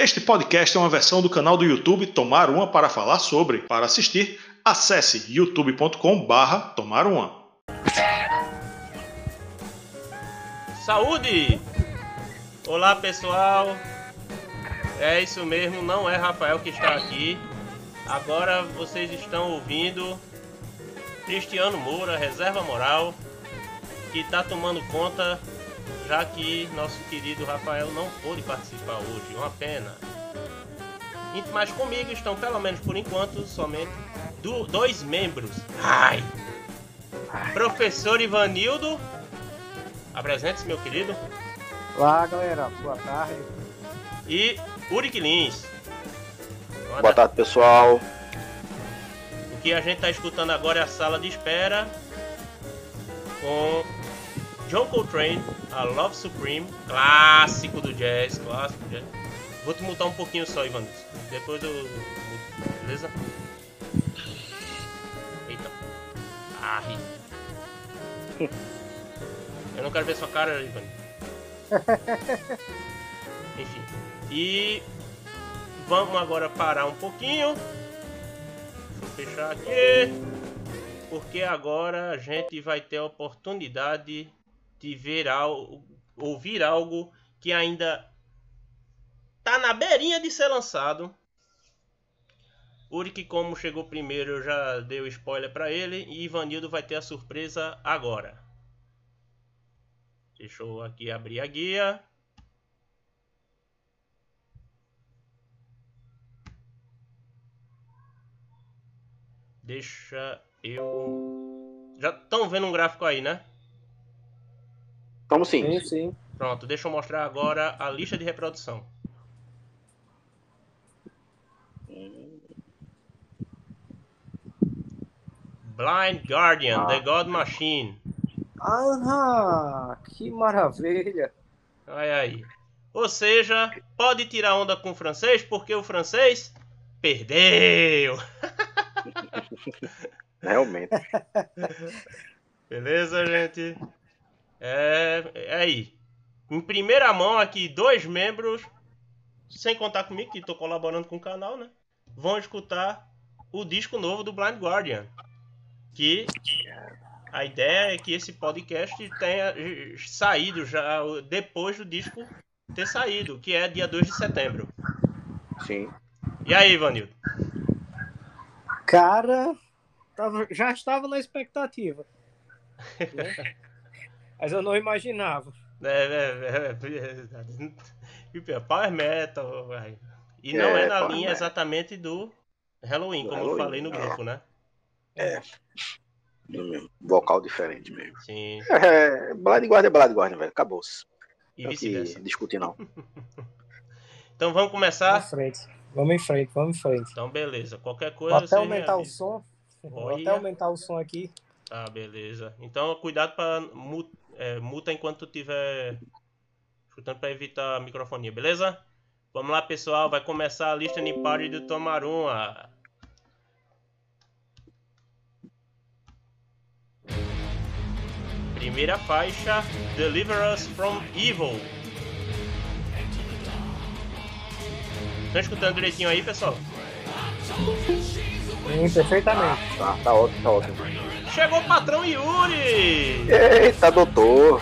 Este podcast é uma versão do canal do YouTube Tomar Uma para falar sobre. Para assistir, acesse youtube.com/barra Tomar Uma. Saúde! Olá pessoal, é isso mesmo, não é Rafael que está aqui. Agora vocês estão ouvindo Cristiano Moura, reserva moral, que está tomando conta já que nosso querido Rafael não pôde participar hoje. Uma pena. Mas comigo estão, pelo menos por enquanto, somente do, dois membros. Ai! Professor Ivanildo. Apresente-se, meu querido. Olá, galera. Boa tarde. E Uric Lins. Boa tarde, pessoal. O que a gente está escutando agora é a sala de espera com John Coltrane, a Love Supreme, clássico do jazz, clássico do jazz. Vou te mutar um pouquinho só, Ivan. Depois eu. Beleza? Eita. Ai. Eu não quero ver sua cara, Ivan. Enfim. E vamos agora parar um pouquinho. Deixa eu fechar aqui. Porque agora a gente vai ter a oportunidade de ver algo, ouvir algo que ainda tá na beirinha de ser lançado. Uric, como chegou primeiro, eu já dei o spoiler para ele e Ivanildo vai ter a surpresa agora. Deixa eu aqui abrir a guia. Deixa eu. Já estão vendo um gráfico aí, né? Como sim? Sim, sim. Pronto, deixa eu mostrar agora a lista de reprodução. Blind Guardian, Ah. The God Machine. Ah, que maravilha. Olha aí. Ou seja, pode tirar onda com o francês, porque o francês perdeu. Realmente. Beleza, gente? É, é aí. Em primeira mão aqui, dois membros, sem contar comigo, que estou colaborando com o canal, né? Vão escutar o disco novo do Blind Guardian. Que a ideia é que esse podcast tenha saído já depois do disco ter saído, que é dia 2 de setembro. Sim. E aí, Ivanildo? Cara, tava- já estava na expectativa. né? Mas eu não imaginava. É, é, é, é, é, Power Metal. E não é, É, na linha exatamente do Halloween, como eu falei no grupo, né? Mesmo. Vocal diferente mesmo. Sim. É, Blind Guardian é Blind Guardian, velho. Acabou-se. E vice-versa. discutir, não. Então vamos Vamos começar? em frente. Vamos em frente, vamos em frente. Então beleza. Qualquer Vou coisa. até você me aumentar o som. Vou até aumentar o som aqui. Tá, beleza. Então cuidado para multa enquanto tu tiver escutando para evitar a microfonia, beleza? Vamos lá, pessoal. Vai começar a lista de party do Tomaruma. Primeira faixa, Deliver Us from Evil. Estão escutando direitinho aí, pessoal? Sim, perfeitamente. Tá, tá ótimo, tá ótimo. Chegou o patrão Yuri! Eita, doutor.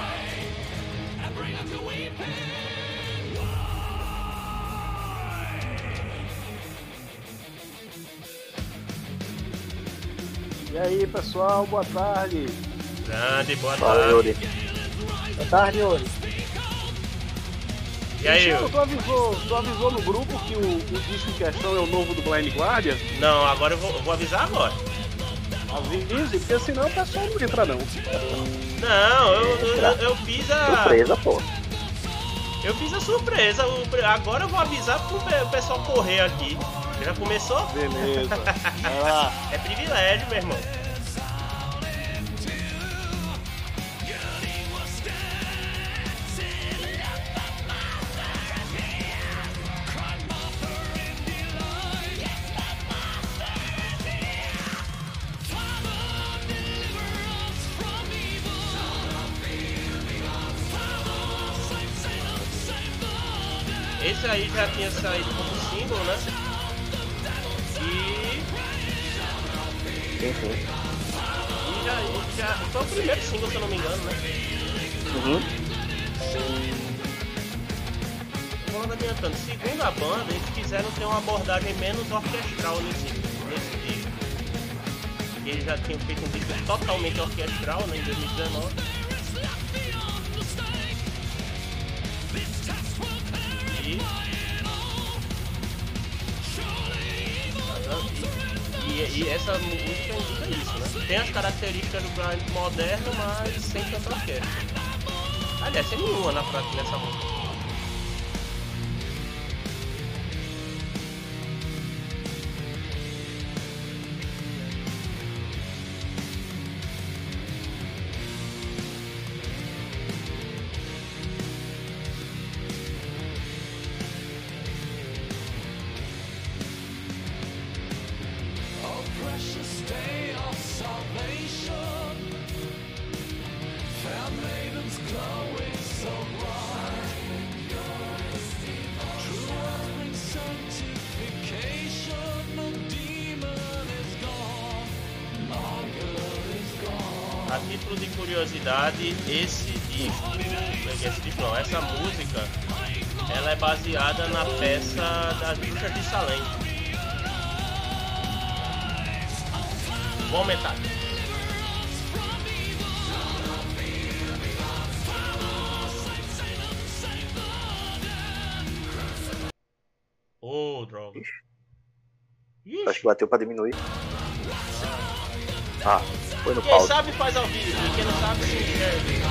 E aí, pessoal, boa tarde. Grande, boa Fala, tarde. Yuri. Boa tarde, Yuri. E aí, Michel, Yuri? tu avisou, tu avisou no grupo que o, o disco em questão é o novo do Blind Guardian? Não, agora eu vou, eu vou avisar agora. Avise, porque senão o pessoal não entra não. Não, eu, eu, eu fiz a. Surpresa, pô. Eu fiz a surpresa. Agora eu vou avisar pro pessoal correr aqui. Já começou? Beleza. É privilégio, meu irmão. Sem de curiosidade, esse disco, esse disco não, essa música, ela é baseada na peça das Bruxas de Salem. Vou aumentar. Ô, droga. Acho que bateu pra diminuir. Ah, no quem pause. sabe faz ao vivo, e quem não sabe se enxerga.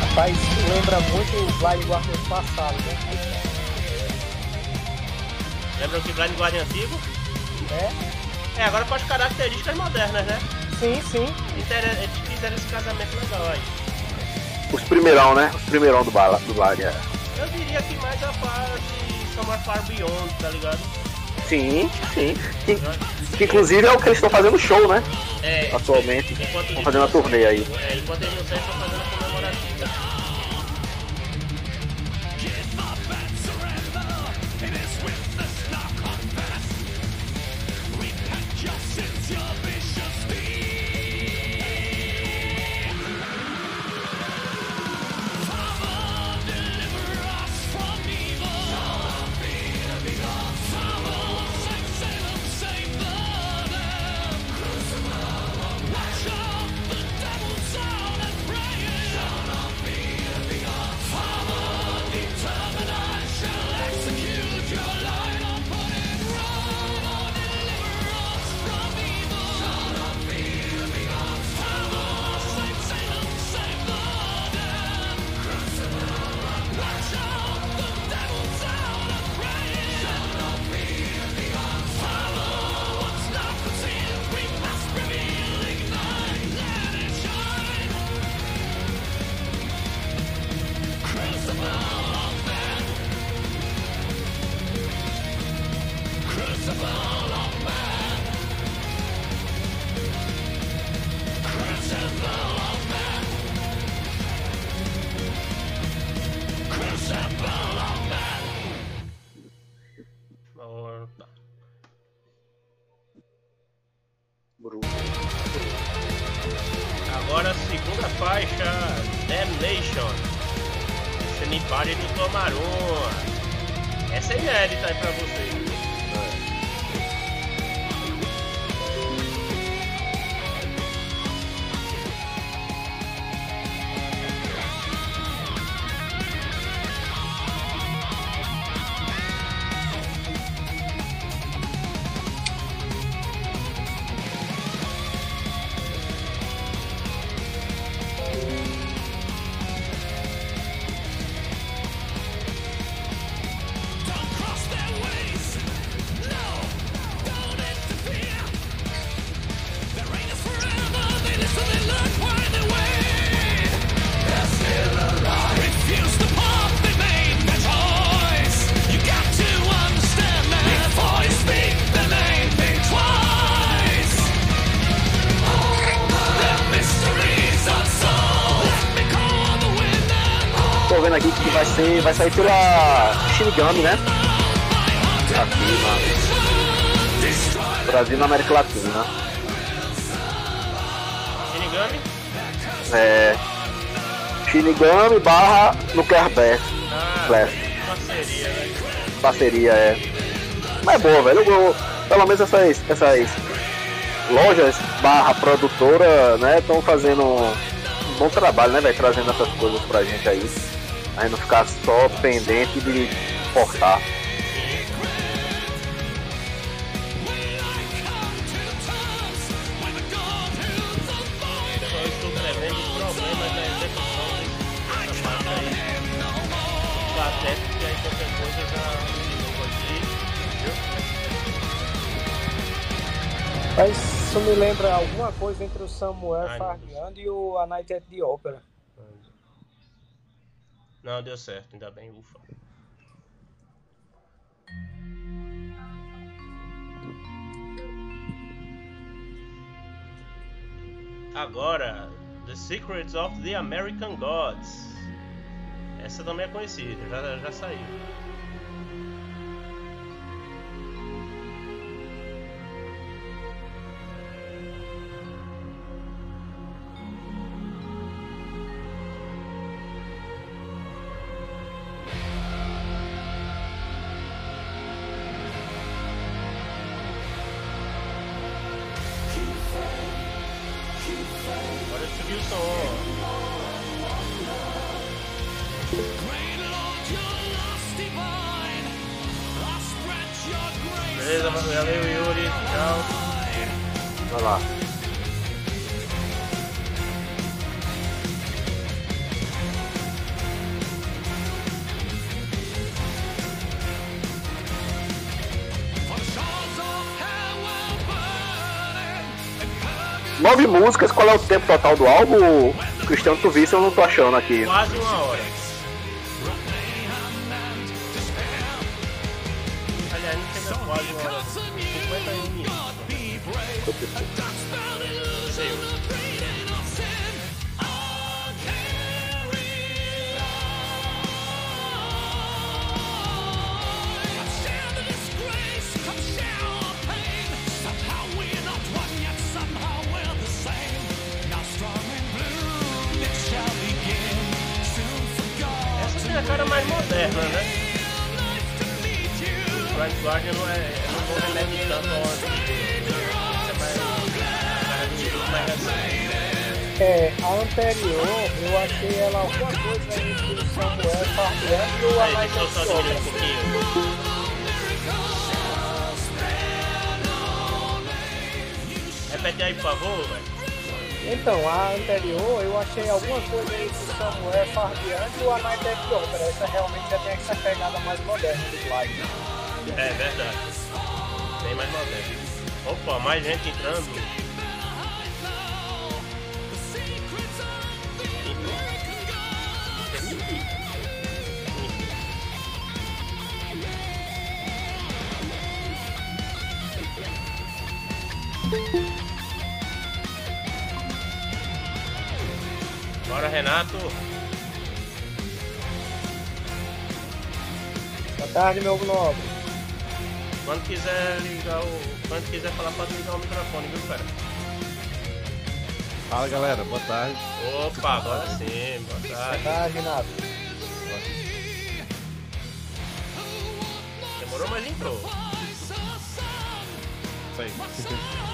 Rapaz, lembra muito o Blind Guardian passado, né? Lembra que Blind Guardian antigo? É? É, agora com as características modernas, né? Sim, sim. Eles fizeram esse casamento legal aí. Os primeirão, né? Os primeirão do bala, do Blag, é. Eu diria que mais a fase Somewhere Far Beyond, tá ligado? Sim, sim. Que, que inclusive é o que eles estão fazendo show, né? É, Atualmente. enquanto Estão fazendo a turnê aí. É, enquanto eles não saem, estão fazendo a faixa, Damnation. Anybody do Tomaruma. Essa é inédita aí pra vocês. Vai sair pela Shinigami, né? Aqui na Brasil na América Latina. Shinigami? É. Shinigami barra Nuclear Blast. Ah, Blast. parceria, né? Parceria, é. Mas é boa, velho. Eu- pelo menos essas, essas lojas barra produtora, né, estão fazendo um bom trabalho, né, velho? Trazendo essas coisas pra gente aí. Ficar só pendente de importar. Só estou prevendo problemas na execução dessa parte aí. Até que aí qualquer coisa já novo aqui. Viu? Mas isso me lembra alguma coisa entre o Samuel Ai, Farmiando e o A Night at the Opera. Não, deu certo, ainda bem, ufa. Agora, The Secrets of the American Gods. Essa também é conhecida, já, já saiu. Nove músicas, qual é o tempo total do álbum? Cristiano, tu visse, eu não tô achando aqui. Quase uma anterior, eu achei ela alguma coisa entre o Samuel Farmiando e o A um pouquinho. Repete aí, por favor, velho. Então, a anterior, eu achei alguma coisa entre o Samuel Farmiando e o A Night at the Opera. Essa realmente já tem essa pegada mais moderna do Blind. É verdade. Bem mais moderno. Opa, mais gente entrando. Bora, Renato. Boa tarde, meu nobre. Quando quiser ligar o. Quando quiser falar, pode ligar o microfone, viu, cara? Fala galera, boa tarde. Opa, agora sim, boa Boa tarde. tarde, Renato. Demorou, mas entrou. Isso aí.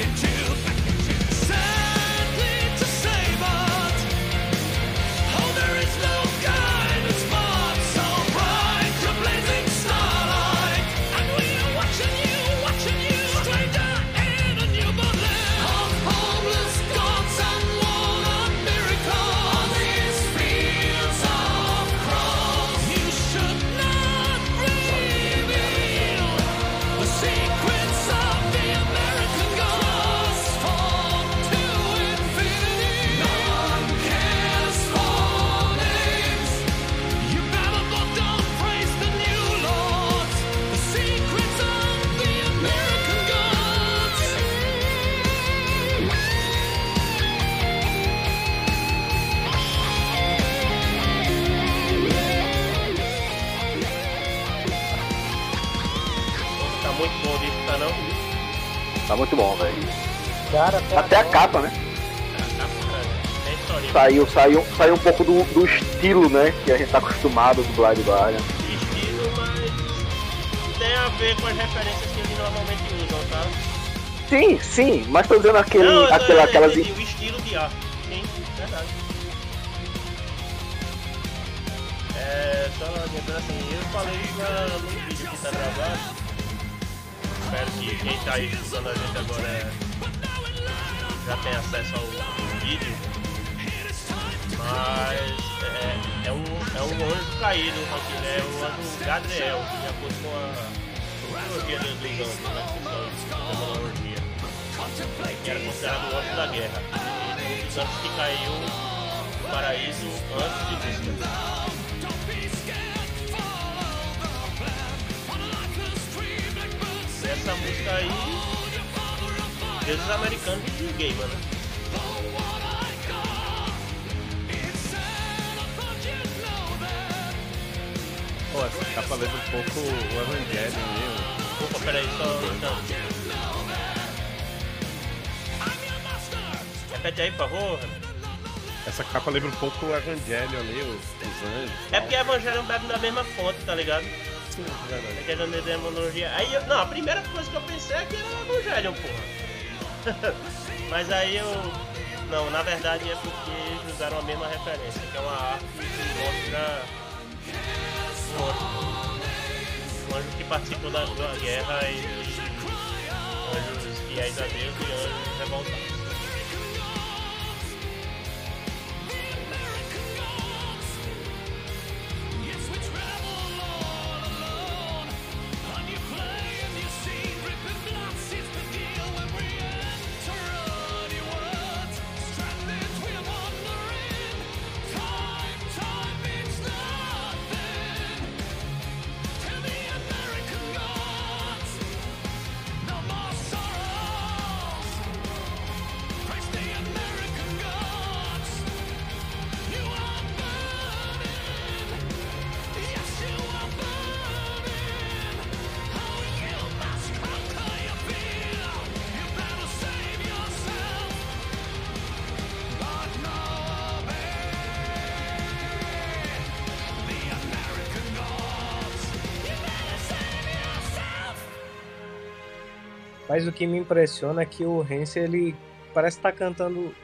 Into, back into. Sadly to say, but oh, there is no guidance Tá muito bom, velho. Cara, Até a capa, né? Tá. Saiu, saiu, saiu um pouco do, do estilo, né? Que a gente tá acostumado do Blind Guardian. estilo, mas tem a ver com as referências que eles normalmente usam, tá? Sim, sim, mas tô dizendo aquele, Não, eu tô- aquela, eu aquelas. entendi, o estilo de arte. Sim, verdade. É, só lembrando assim, eu falei isso no vídeo que tá gravado. Espero que quem tá aí escutando a gente agora é- já tem acesso ao vídeo. Mas é, é um, é um anjo caído, aqui, né? É um anjo Gadriel, de acordo com a mitologia dos anjos, né? Que. Que era considerado o anjo da guerra. E um dos anjos que caiu no paraíso antes de Lúcifer. Essa música aí, deuses americanos de gamer, né? Pô, essa capa lembra um pouco o Evangelion mesmo. Opa, peraí, só então. Repete aí, por favor. Essa capa lembra um pouco o Evangelion ali, os, os anjos. É porque Evangelho bebe da mesma fonte, tá ligado? Sim, da demonologia. Aí eu, não, a primeira coisa que eu pensei é que era Evangelho, porra. Mas aí eu. Não, na verdade é porque eles usaram a mesma referência, que é uma arte que mostra um anjo, um anjo que participou da, da guerra e anjos fiéis a Deus e anjos revoltados. Mas o que me impressiona é que o Hansen, ele parece estar cantando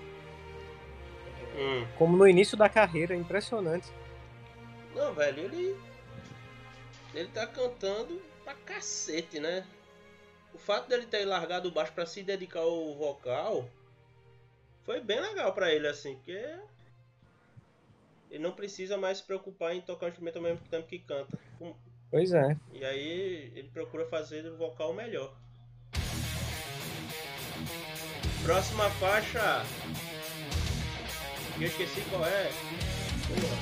Hum. como no início da carreira, impressionante. Não, velho, ele. Ele tá cantando pra cacete, né? O fato dele ter largado o baixo pra se dedicar ao vocal foi bem legal pra ele, assim, porque. Ele não precisa mais se preocupar em tocar o instrumento ao mesmo tempo que canta. Pois é. E aí ele procura fazer o vocal melhor. Próxima faixa. Eu esqueci qual é. Porra.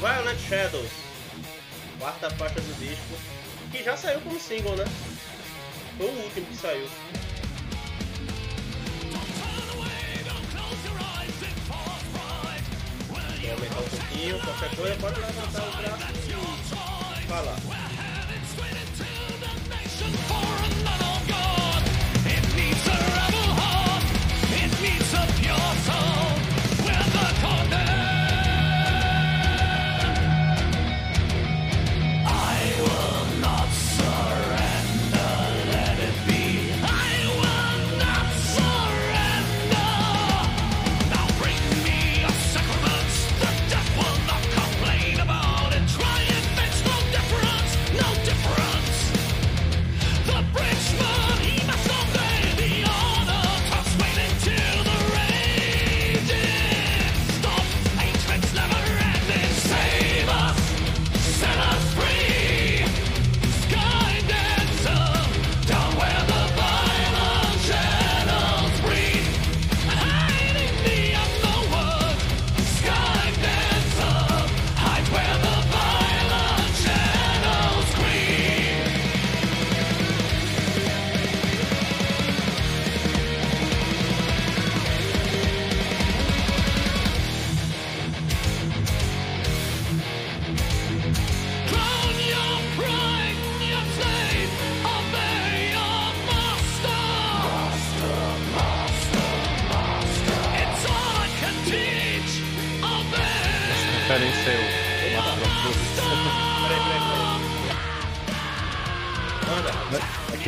Violent Shadows. Quarta faixa do disco. Que já saiu como single, né? Foi o último que saiu. Vou aumentar um pouquinho, qualquer coisa, pode levantar o braço e falar.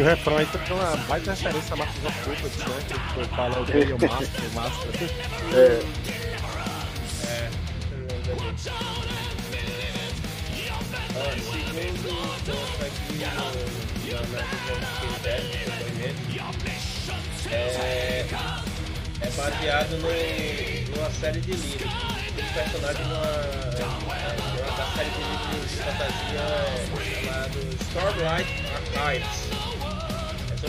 O refrão aí tem uma baita referência a Masters of Puppets, né? Que foi fala o o Master, Master. É, depoimento, é, é baseado no, numa série de livros. Um personagem numa, numa da série de livros de fantasia é, chamado Stormlight Archives.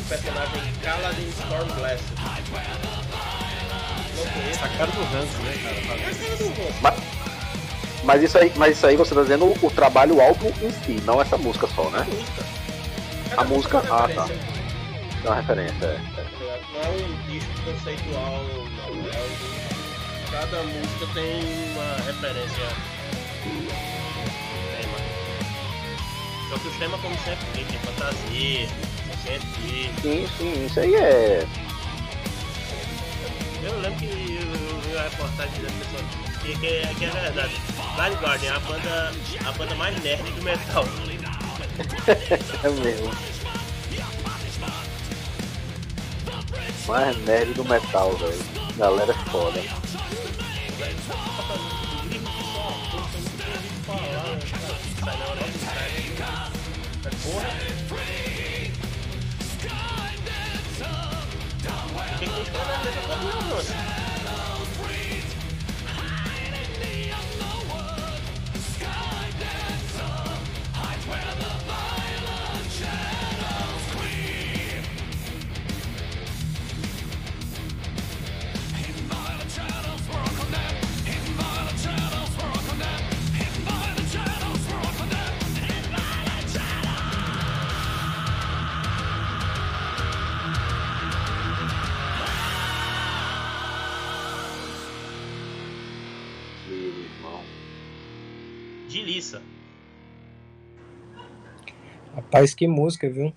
O personagem Kaladin Stormblaster. Não conheço. A cara do Hans, né, cara? É a cara do rosto. mas, mas isso aí, mas isso aí você tá dizendo o, o trabalho álbum em si, não essa música só, né? música. A música, é uma ah tá. referência. É uma referência, é. é. Não é um disco conceitual, não. É um disco. Cada música tem uma referência. Tema. Só que os temas, como sempre, tem tem fantasia, Sim, sim, isso aí é. Eu lembro que eu vi a reportagem da pessoa que, que, é- que é verdade. Blind Guardian é a banda, a banda mais nerd do metal. É mesmo. Mais nerd do metal, velho. Galera é foda. Meu 何やそれ。Rapaz, que música, viu?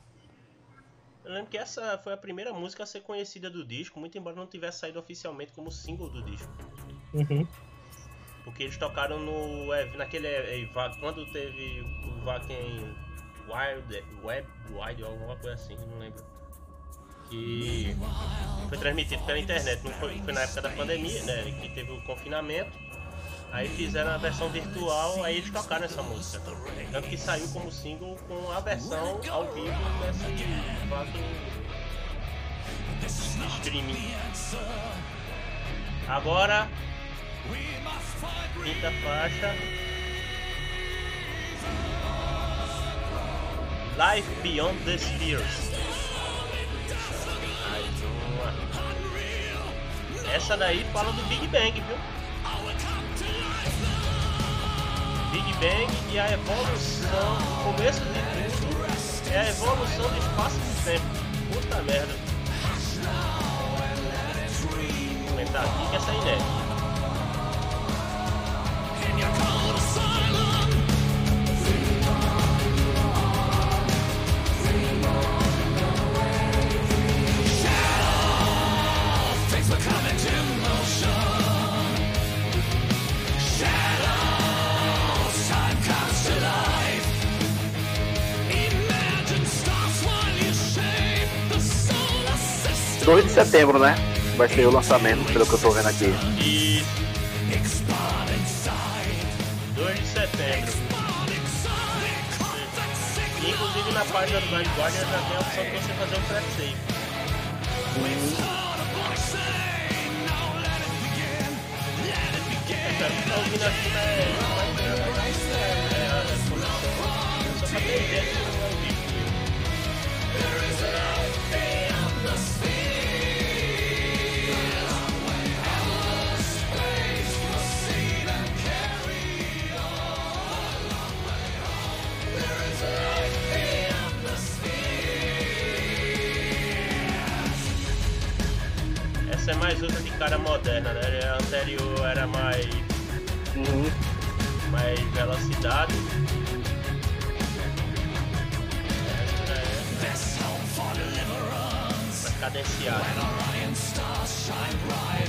Eu lembro que essa foi a primeira música a ser conhecida do disco, muito embora não tivesse saído oficialmente como single do disco. Uhum. Porque eles tocaram no. ev- naquele. eh, va- Quando teve o Wacken Wild. Web Wild ou alguma coisa assim, não lembro. Que foi transmitido pela internet, não foi, foi na época da pandemia, né? Que teve o confinamento. Aí fizeram a versão virtual, aí eles tocaram essa música. Tanto que saiu como single com a versão ao vivo fato de streaming. Agora, quinta faixa. Life Beyond the Spheres. Essa daí fala do Big Bang, viu? Big Bang e a evolução, o começo de tudo é a evolução do espaço e do tempo. Puta merda. Vou comentar aqui que essa é. 2 de setembro, né? Vai ser o lançamento, pelo que eu tô vendo aqui. E 2 de setembro. Inclusive na página do Blind Guardian já tem a opção de você fazer um pré-save. É, cara, tá ouvindo aqui na. A conexão. Só pra ter ideia É mais outra de cara moderna, né? A anterior era mais, Uhum. mais velocidade.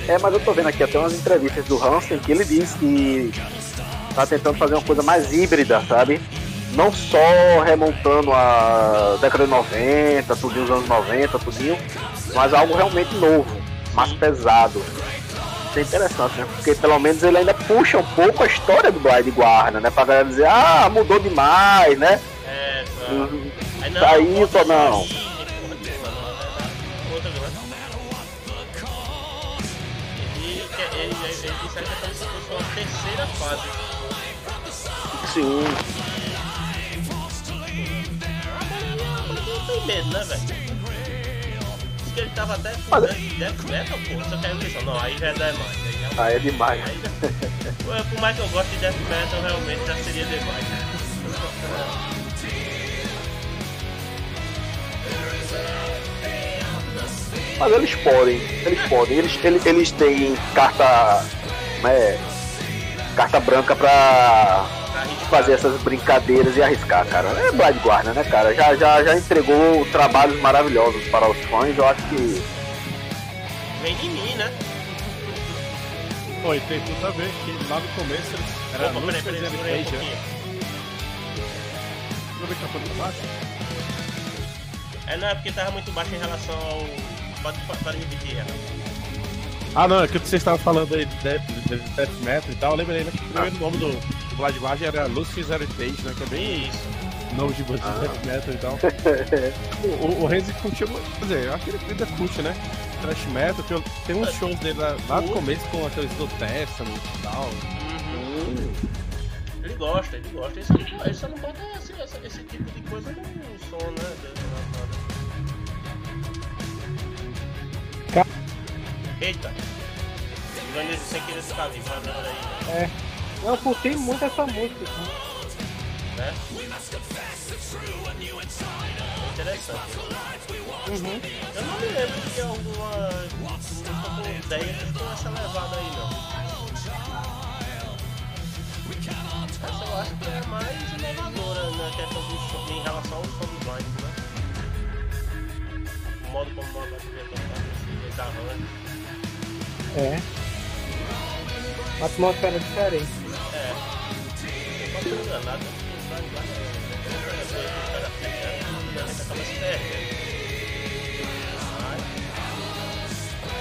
É. É, mas eu tô vendo aqui até umas entrevistas do Hansen que ele diz que tá tentando fazer uma coisa mais híbrida, sabe? Não só remontando a década de 90, tudinho os anos 90, tudinho, mas algo realmente novo, mais pesado. Isso é interessante, né? Porque pelo menos ele ainda puxa um pouco a história do Blind Guarda, né? Pra galera dizer, ah, mudou demais, né? É, só. Uhum. Aí Tá isso ou não? nenhuma, não, é é fosse uma terceira fase. Sim. Não tem medo, né, velho? Que ele tava até com Mas- death, metal, pô. Só que aí eu pensei, não, aí já é demais. Aí já, Ah, é demais. aí já, por mais que eu goste de death metal, realmente já seria demais. né? Mas eles podem, eles podem. Eles, eles, eles têm carta. Né, carta branca pra Pra arriscar. fazer essas brincadeiras e arriscar, cara. É Blind Guarda, né, cara? Já, já, já entregou trabalhos maravilhosos para os fãs. Eu acho que. Vem de mim, né? Pô, e tem tudo a ver que lá no começo eles era Opa, peraí, peraí, segura aí Heritage, pouquinho. Tudo bem que tá baixo? É, não, é porque tava muito baixo em relação ao. Pode, pode, repetir, Renan. Ah, não, é que vocês estavam falando aí de Death, de Death Metal e tal. Eu lembrei né, que o primeiro nome do, do Blood Guard era Lucifer's Heritage, né? Que é bem Isso. novo de de Death Metal e tal. o, o, o Renzi curtiu, muito, quer dizer, eu acho que ele ainda curte, né? Thrash Metal, eu, tem uns shows dele lá, lá no começo com aqueles do Testament e tal. Uhum. Ele gosta, ele gosta. Ele só, ele só não bota esse, esse, esse tipo de coisa no som, né? Eita! Grande sem querer ficar vivo, mas agora aí, É. Eu curti muito essa música. assim. né? Interessante. Uhum. Eu não me lembro de alguma música com ideia com essa levada aí, não. Essa eu acho que é a mais inovadora na questão do som, em relação ao som do blind, né? O modo como o Blind vai tocar esse, esse arranjo. É. Uma atmosfera diferente. É.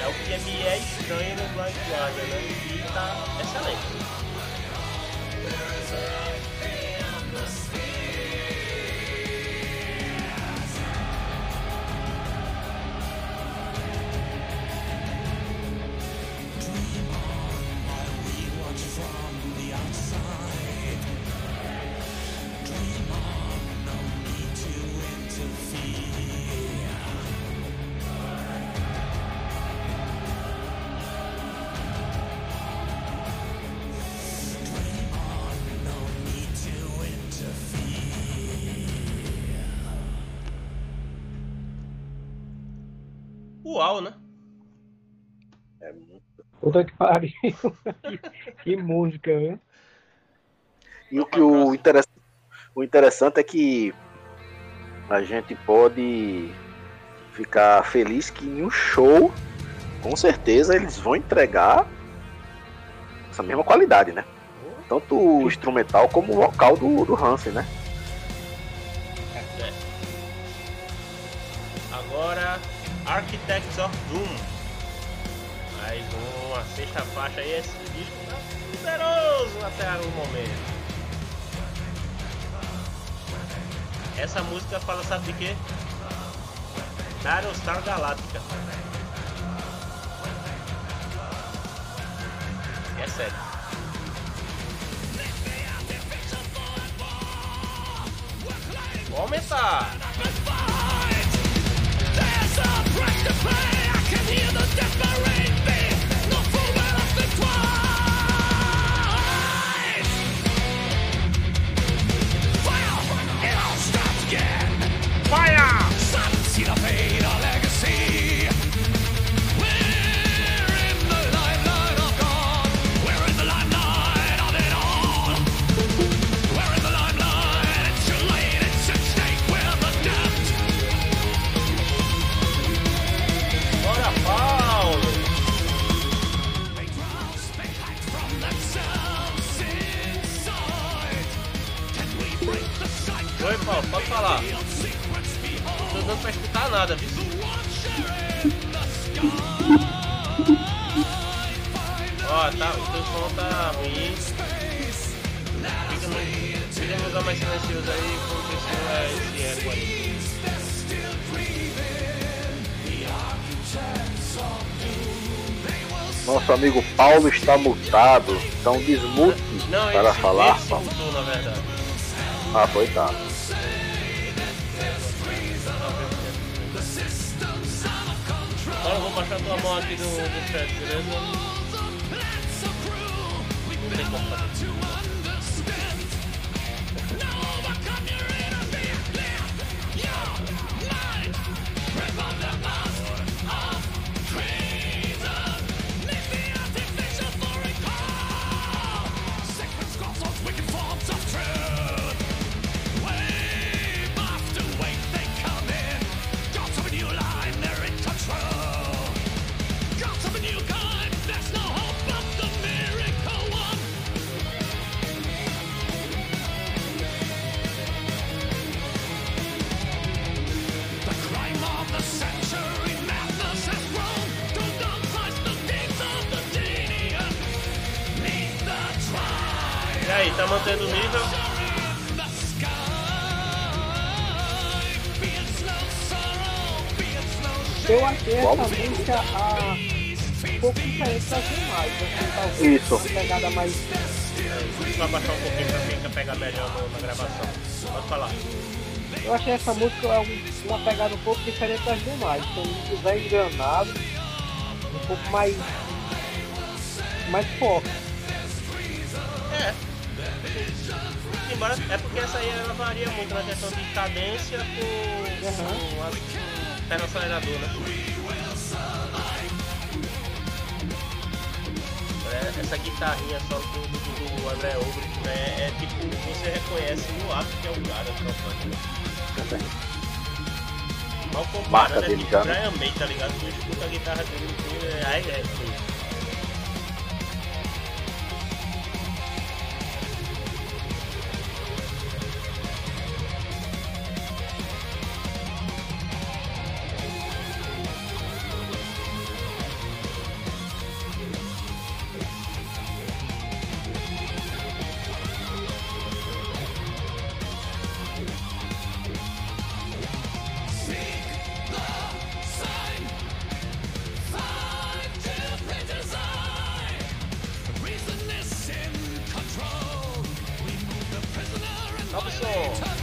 O que me é estranho no Blind Guardian, né? E tá excelente. Puta que pariu. que, que música, viu? E o que o, interess- o interessante é que a gente pode ficar feliz que em um show, com certeza, eles vão entregar essa mesma qualidade, né? Tanto o instrumental como o vocal do, do Hansen, né? Agora, Architects of Doom aí com a sexta faixa aí, esse disco tá poderoso até algum momento. Essa música fala, sabe de quê? Battlestar Galáctica. É sério. Vamos começar. Nada, viu? Ó, tá, o teu som tá ruim. Fica no. Fica no lugar mais silencioso aí, porque isso é esse eco aí. Nosso amigo Paulo está mutado. Então desmute Não, para falar. ele se Paulo. mutou, na verdade. Ah, foi tá. Agora eu vou baixar tua mão aqui no, no chat, beleza? Não tem como fazer. Eu achei Qual? essa música ah, um pouco diferente das demais. Assim, talvez Isso. uma pegada mais. Só baixar um pouquinho pra ficar pegar melhor no- na gravação. Pode falar. Eu achei essa música é um- uma pegada um pouco diferente das demais. Se eu não estiver enganado, um pouco mais. mais forte. É. Embora, é porque essa aí ela varia muito na questão de cadência com, Aham. com, a- com pé no acelerador, né? É, Essa guitarrinha só do, do, do André Obrecht, né? É tipo, você reconhece no ato que é o cara tocando. né? Mal Marca comparando, é tipo já, né? Brian May, tá ligado? Tu escuta a guitarra dele, é, aí é, é, Sobe o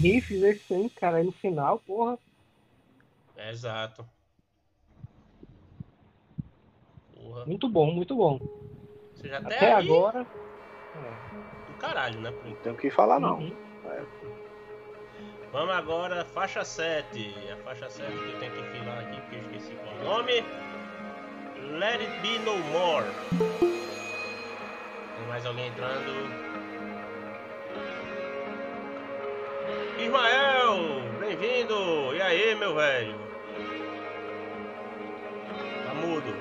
riffs esse aí, cara, aí no final, porra. Exato. Porra. Muito bom, muito bom. Já até, Até aí, agora. do caralho, né? Não tem o que falar não. Uhum. Vamos agora, faixa 7. A faixa 7 que eu tenho que filar aqui porque eu esqueci qual é o nome. Let It Be No More. Tem mais alguém entrando? Ismael, bem-vindo! E aí, meu velho? Tá mudo.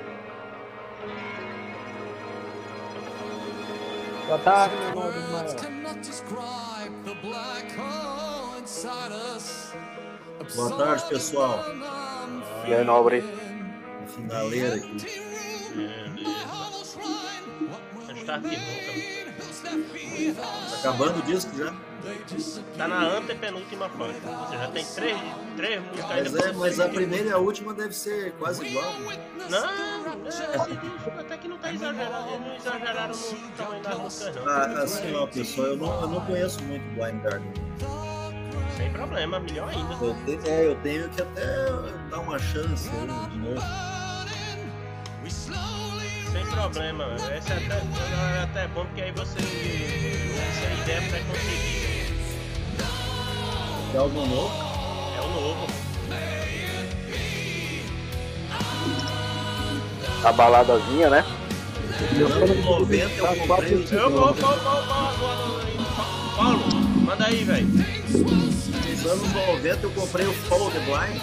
Boa tarde, meu Ismael. cannot describe the black hole inside us. Boa tarde, pessoal. E aí, nobre? Finaleira aqui. Está aqui nunca. Tá acabando o disco já? Tá na antepenúltima faixa. Você já tem três, três músicas Mas, ainda. é, mas a primeira e a última deve ser quase igual. Não, esse disco até que não tá exagerado. Eles não exageraram no tamanho das músicas, não. Ah, assim, ó, pessoal, eu não, eu não conheço muito Blind Guardian. Sem problema, melhor ainda. Eu, te- é, eu tenho que até dar uma chance aí de novo. Sem problema. Esse é até, é até bom porque aí você. Essa é ideia pra conseguir. É algo novo? É o novo. A baladazinha, né? Nos anos 90 eu comprei. Eu vou, vou, vou, vou. Paulo, manda aí, velho. Nos anos 90 eu comprei o Follow the Blind.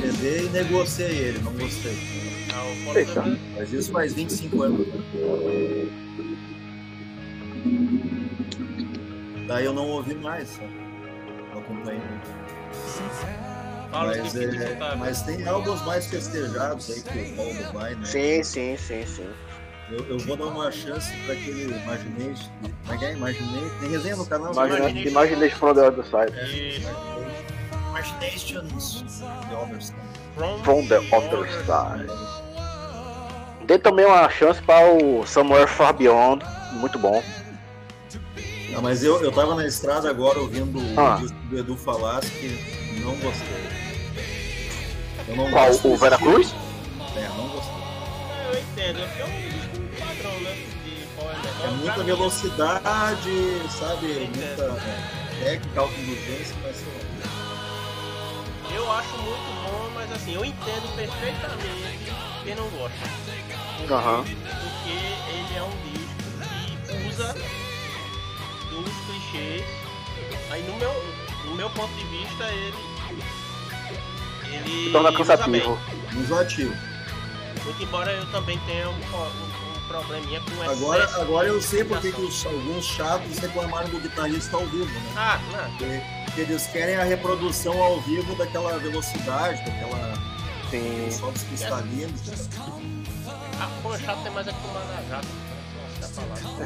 CD e negociei ele, não gostei. Ah, Paulo. Mas isso faz 25 anos. Daí eu não ouvi mais, sabe? Não acompanhei muito. Paulo, Mas, é, mas tem álbuns mais festejados aí que o the Blind, né? Sim, sim, sim, sim. Eu, eu vou dar uma chance para aquele Imagination. Como é que é? Imagination. Tem resenha no canal? Imagina, Imagination. imagina esse from the other side. Isso. Imaginations. The Other Side. From the other side. Dei também uma chance para o Far Beyond. Muito bom. Ah, mas eu, eu tava na estrada agora ouvindo Ah. o disco do Edu Falaschi que não gostei. Eu não Qual? gosto O Veracruz? tipo. É, não gostei. É, eu entendo, é é um disco padrão, né? Metal. É muita velocidade, sabe? Muita é, técnica, autoindulgência, mas sei lá. Eu acho muito bom, mas assim, eu entendo perfeitamente quem não gosta. Aham. Porque ele é um disco que usa dos clichês. Aí no meu, no meu ponto de vista ele. Ele Se torna cansativo. Enjoativo. Muito embora eu também tenha um, um, um probleminha com Agora, agora eu sei porque que os, alguns chatos reclamaram do guitarrista ao vivo, né? Ah, não. Porque, porque eles querem a reprodução ao vivo daquela velocidade, daquela Sim. solos cristalinos. Ah, pô, chato tem mais é que jata. Nossa, tá falando.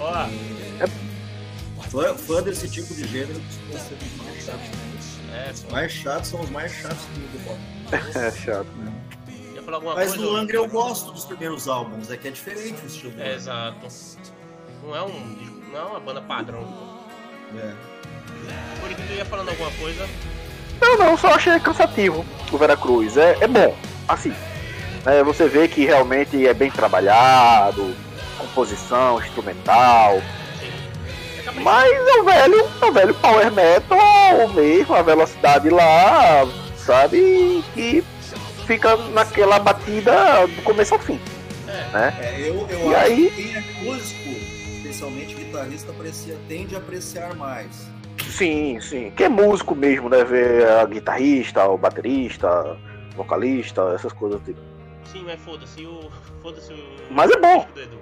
Ó, Fã, fã desse tipo de gênero costuma ser os mais chatos. é, Os mais chatos são os mais chatos do rock. É chato. alguma Mas coisa? do Angra eu gosto dos primeiros álbuns, é que é diferente o estilo. É, exato. Não é um não é uma banda padrão. É. Por isso tu ia falando alguma coisa. Não, não, só achei cansativo o Veracruz. É, é bom, assim. né, você vê que realmente é bem trabalhado, composição, instrumental. É capricho. Mas é o velho, é o velho power metal mesmo, a velocidade lá, sabe? E fica naquela batida do começo ao fim. Né? É, eu, eu E acho aí? que quem é músico, especialmente guitarrista, aprecia, tende a apreciar mais. Sim, sim. Quem é músico mesmo, né? Ver a guitarrista, o baterista, vocalista, essas coisas tipo. Sim, mas foda-se o. Foda-se o. Mas é bom. disco do Edu.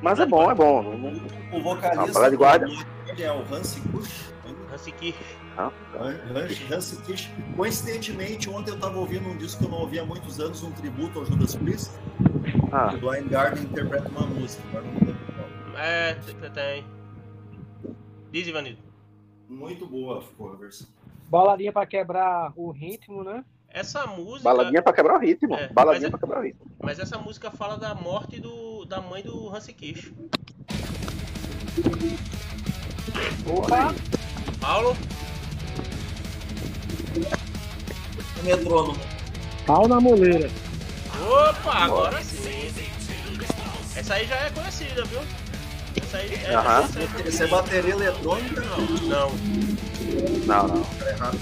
Mas é bom, é bom. O vocalista de guarda. do Blood é o Hansi Kusch. Hansi Kirsch. Ah, Han- Hansi Kusch. Coincidentemente, ontem eu estava ouvindo um disco que eu não ouvia há muitos anos, um tributo ao Judas Priest. ah, O Blind Guardian interpreta uma música, agora não lembro qual. É, tem- tem. Diz, Ivanildo. Muito boa ficou a versão. Baladinha pra quebrar o ritmo, né? Essa música. baladinha pra quebrar o ritmo. É, baladinha mas é- pra quebrar o ritmo. Mas essa música fala da morte do, da mãe do Hansi Kirsch. Opa! Paulo? O metrônomo. Pau na moleira. Opa, agora sim. Essa aí já é conhecida, viu? essa aí é. Aham. Uhum. Essa é bateria eletrônica, não? Não. Não, não. Tá errado.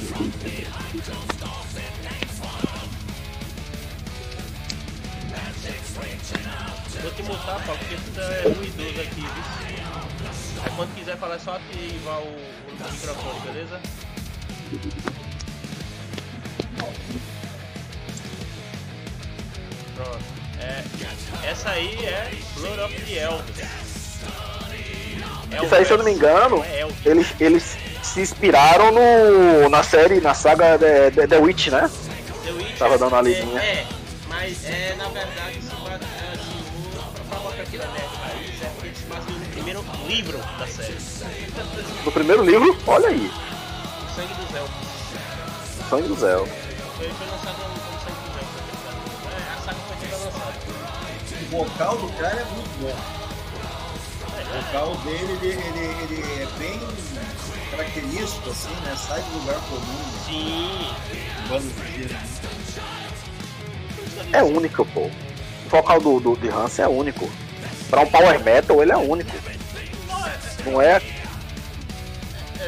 Vou te mostrar, Paulo, porque isso tá, é ruidoso aqui, viu? Aí quando quiser falar é só ativar o, o microfone, beleza? Pronto. É, essa aí é Blood of the Elves. Isso aí, se eu não me engano, É eles, eles se inspiraram no, na série, na saga The, The, The Witch, né? The Witcher Tava dando uma é, lidinha. É, mas é, na verdade, se base, é, assim, o- pra botar aqui na net raiz, é porque eles baseiam no primeiro livro da série. No primeiro livro, olha aí, O Sangue dos Elfos. Sangue do Zé. Foi, foi lançado como Sangue dos Elfos. É, a saga foi lançada. O vocal do cara é muito bom. O vocal dele, ele, ele, ele é bem característico, assim, né? Sai do lugar comum. Sim. Bando de tiro. É único, pô. O vocal do, do de Hans é único. Pra um power metal, ele é único. Não é. É,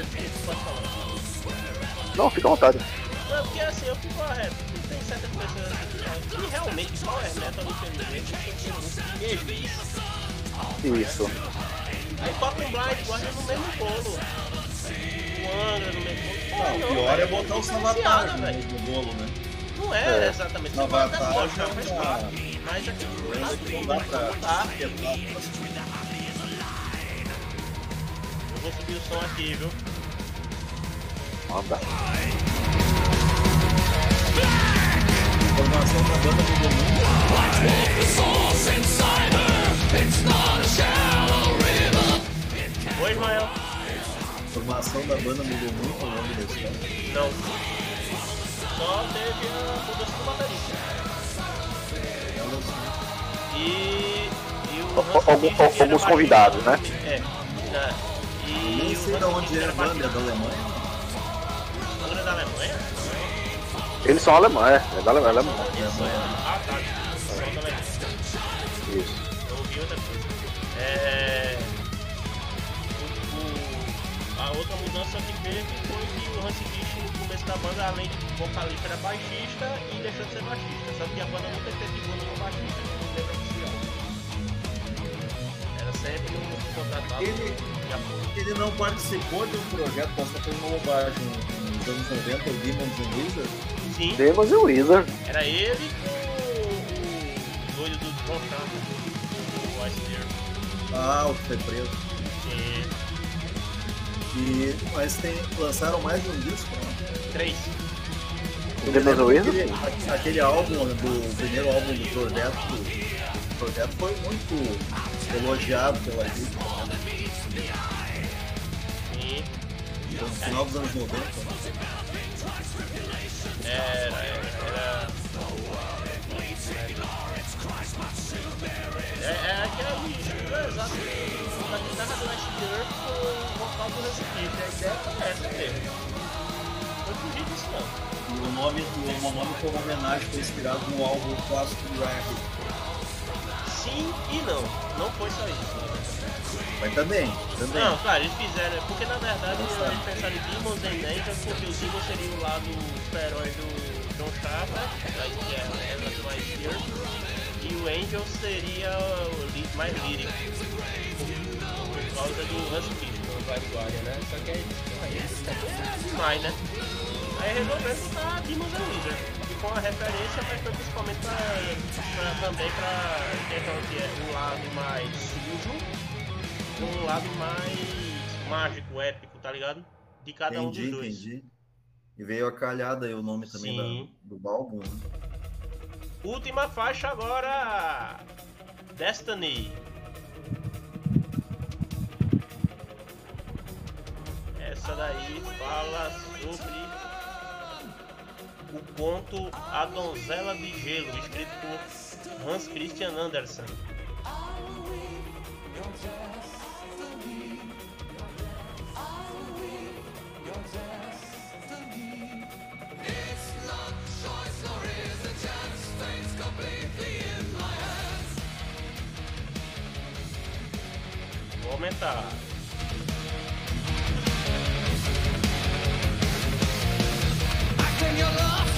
isso pode falar. Não, fica à vontade. Não, porque assim, eu fico a rap. Tem certas pessoas assim, que realmente Power Metal, infelizmente, tem que ser muito. Isso. Aí toca um blind, guarda no mesmo bolo. O Angra no mesmo bolo. Não, o pior é botar o velho. no bolo, né? Não é, É. exatamente. Não Você vai bota tá, tá. Mas aqui Não dá pra tá. espetar. Eu vou subir o som aqui, viu? Manda. Formação da banda mudou muito. Ismael. A formação da banda mudou muito ao longo da história. Não. Só teve a mudança do baterista. E. E o Hans algum- alguns convidados, né? É. né? E Nem o sei de onde é a banda, é da Alemanha. Banda é da Alemanha? Eles são alemães, é, é da Alemanha. alemã. Eles são. Ah, tá. Alemanha. Isso. Eu ouvi outra coisa. É. outra mudança que teve foi que o Hans Christian, no começo da banda, além de vocalista, era baixista e deixou de ser baixista. Só que a banda nunca efetivou nenhum baixista no letra oficial. Era sempre um contratado Ele- de apoio. Ele não participou de um projeto, posso estar uma bobagem, nos anos 90, o Demons and Wizards. Sim, Demons e Wizard. era ele com o doido do John o Ice Bear. Ah, o que foi preso. E E, mas tem, lançaram mais de um disco, né? três. Aquele, aquele álbum, do primeiro álbum do projeto, o projeto foi muito elogiado pela crítica. E Foi no final dos anos 90. né? Era, era. É, é aquele estilo exato da guitarra do Last Year do Recife. A ideia foi essa mesmo. Não fugir disso não. O nome, o nome foi uma homenagem, foi inspirado no álbum clássico do Rabbit. Sim e não. Não foi só isso. né? Mas também, também. Não, claro, eles fizeram. Porque na verdade eles pensaram em Demons and Angels porque o Demons seria o lado super-herói do John Carter, que é do Last Year. E o Angel seria o mais lírico. Por causa do Hans Guardian, né? Só que aí aí é demais, né? Aí resolveram botar Demons and Wizards. E com a referência, mas foi principalmente pra, pra- também pra questão que é o lado mais sujo e um lado mais mágico, épico, tá ligado? De cada um entendi, dos dois. entendi. E veio a calhada aí o nome também Sim. da, do álbum. Né? Última faixa agora. Destiny. Essa daí fala sobre o conto A Donzela de Gelo, escrito por Hans Christian Andersen. Vou aumentar. Your love,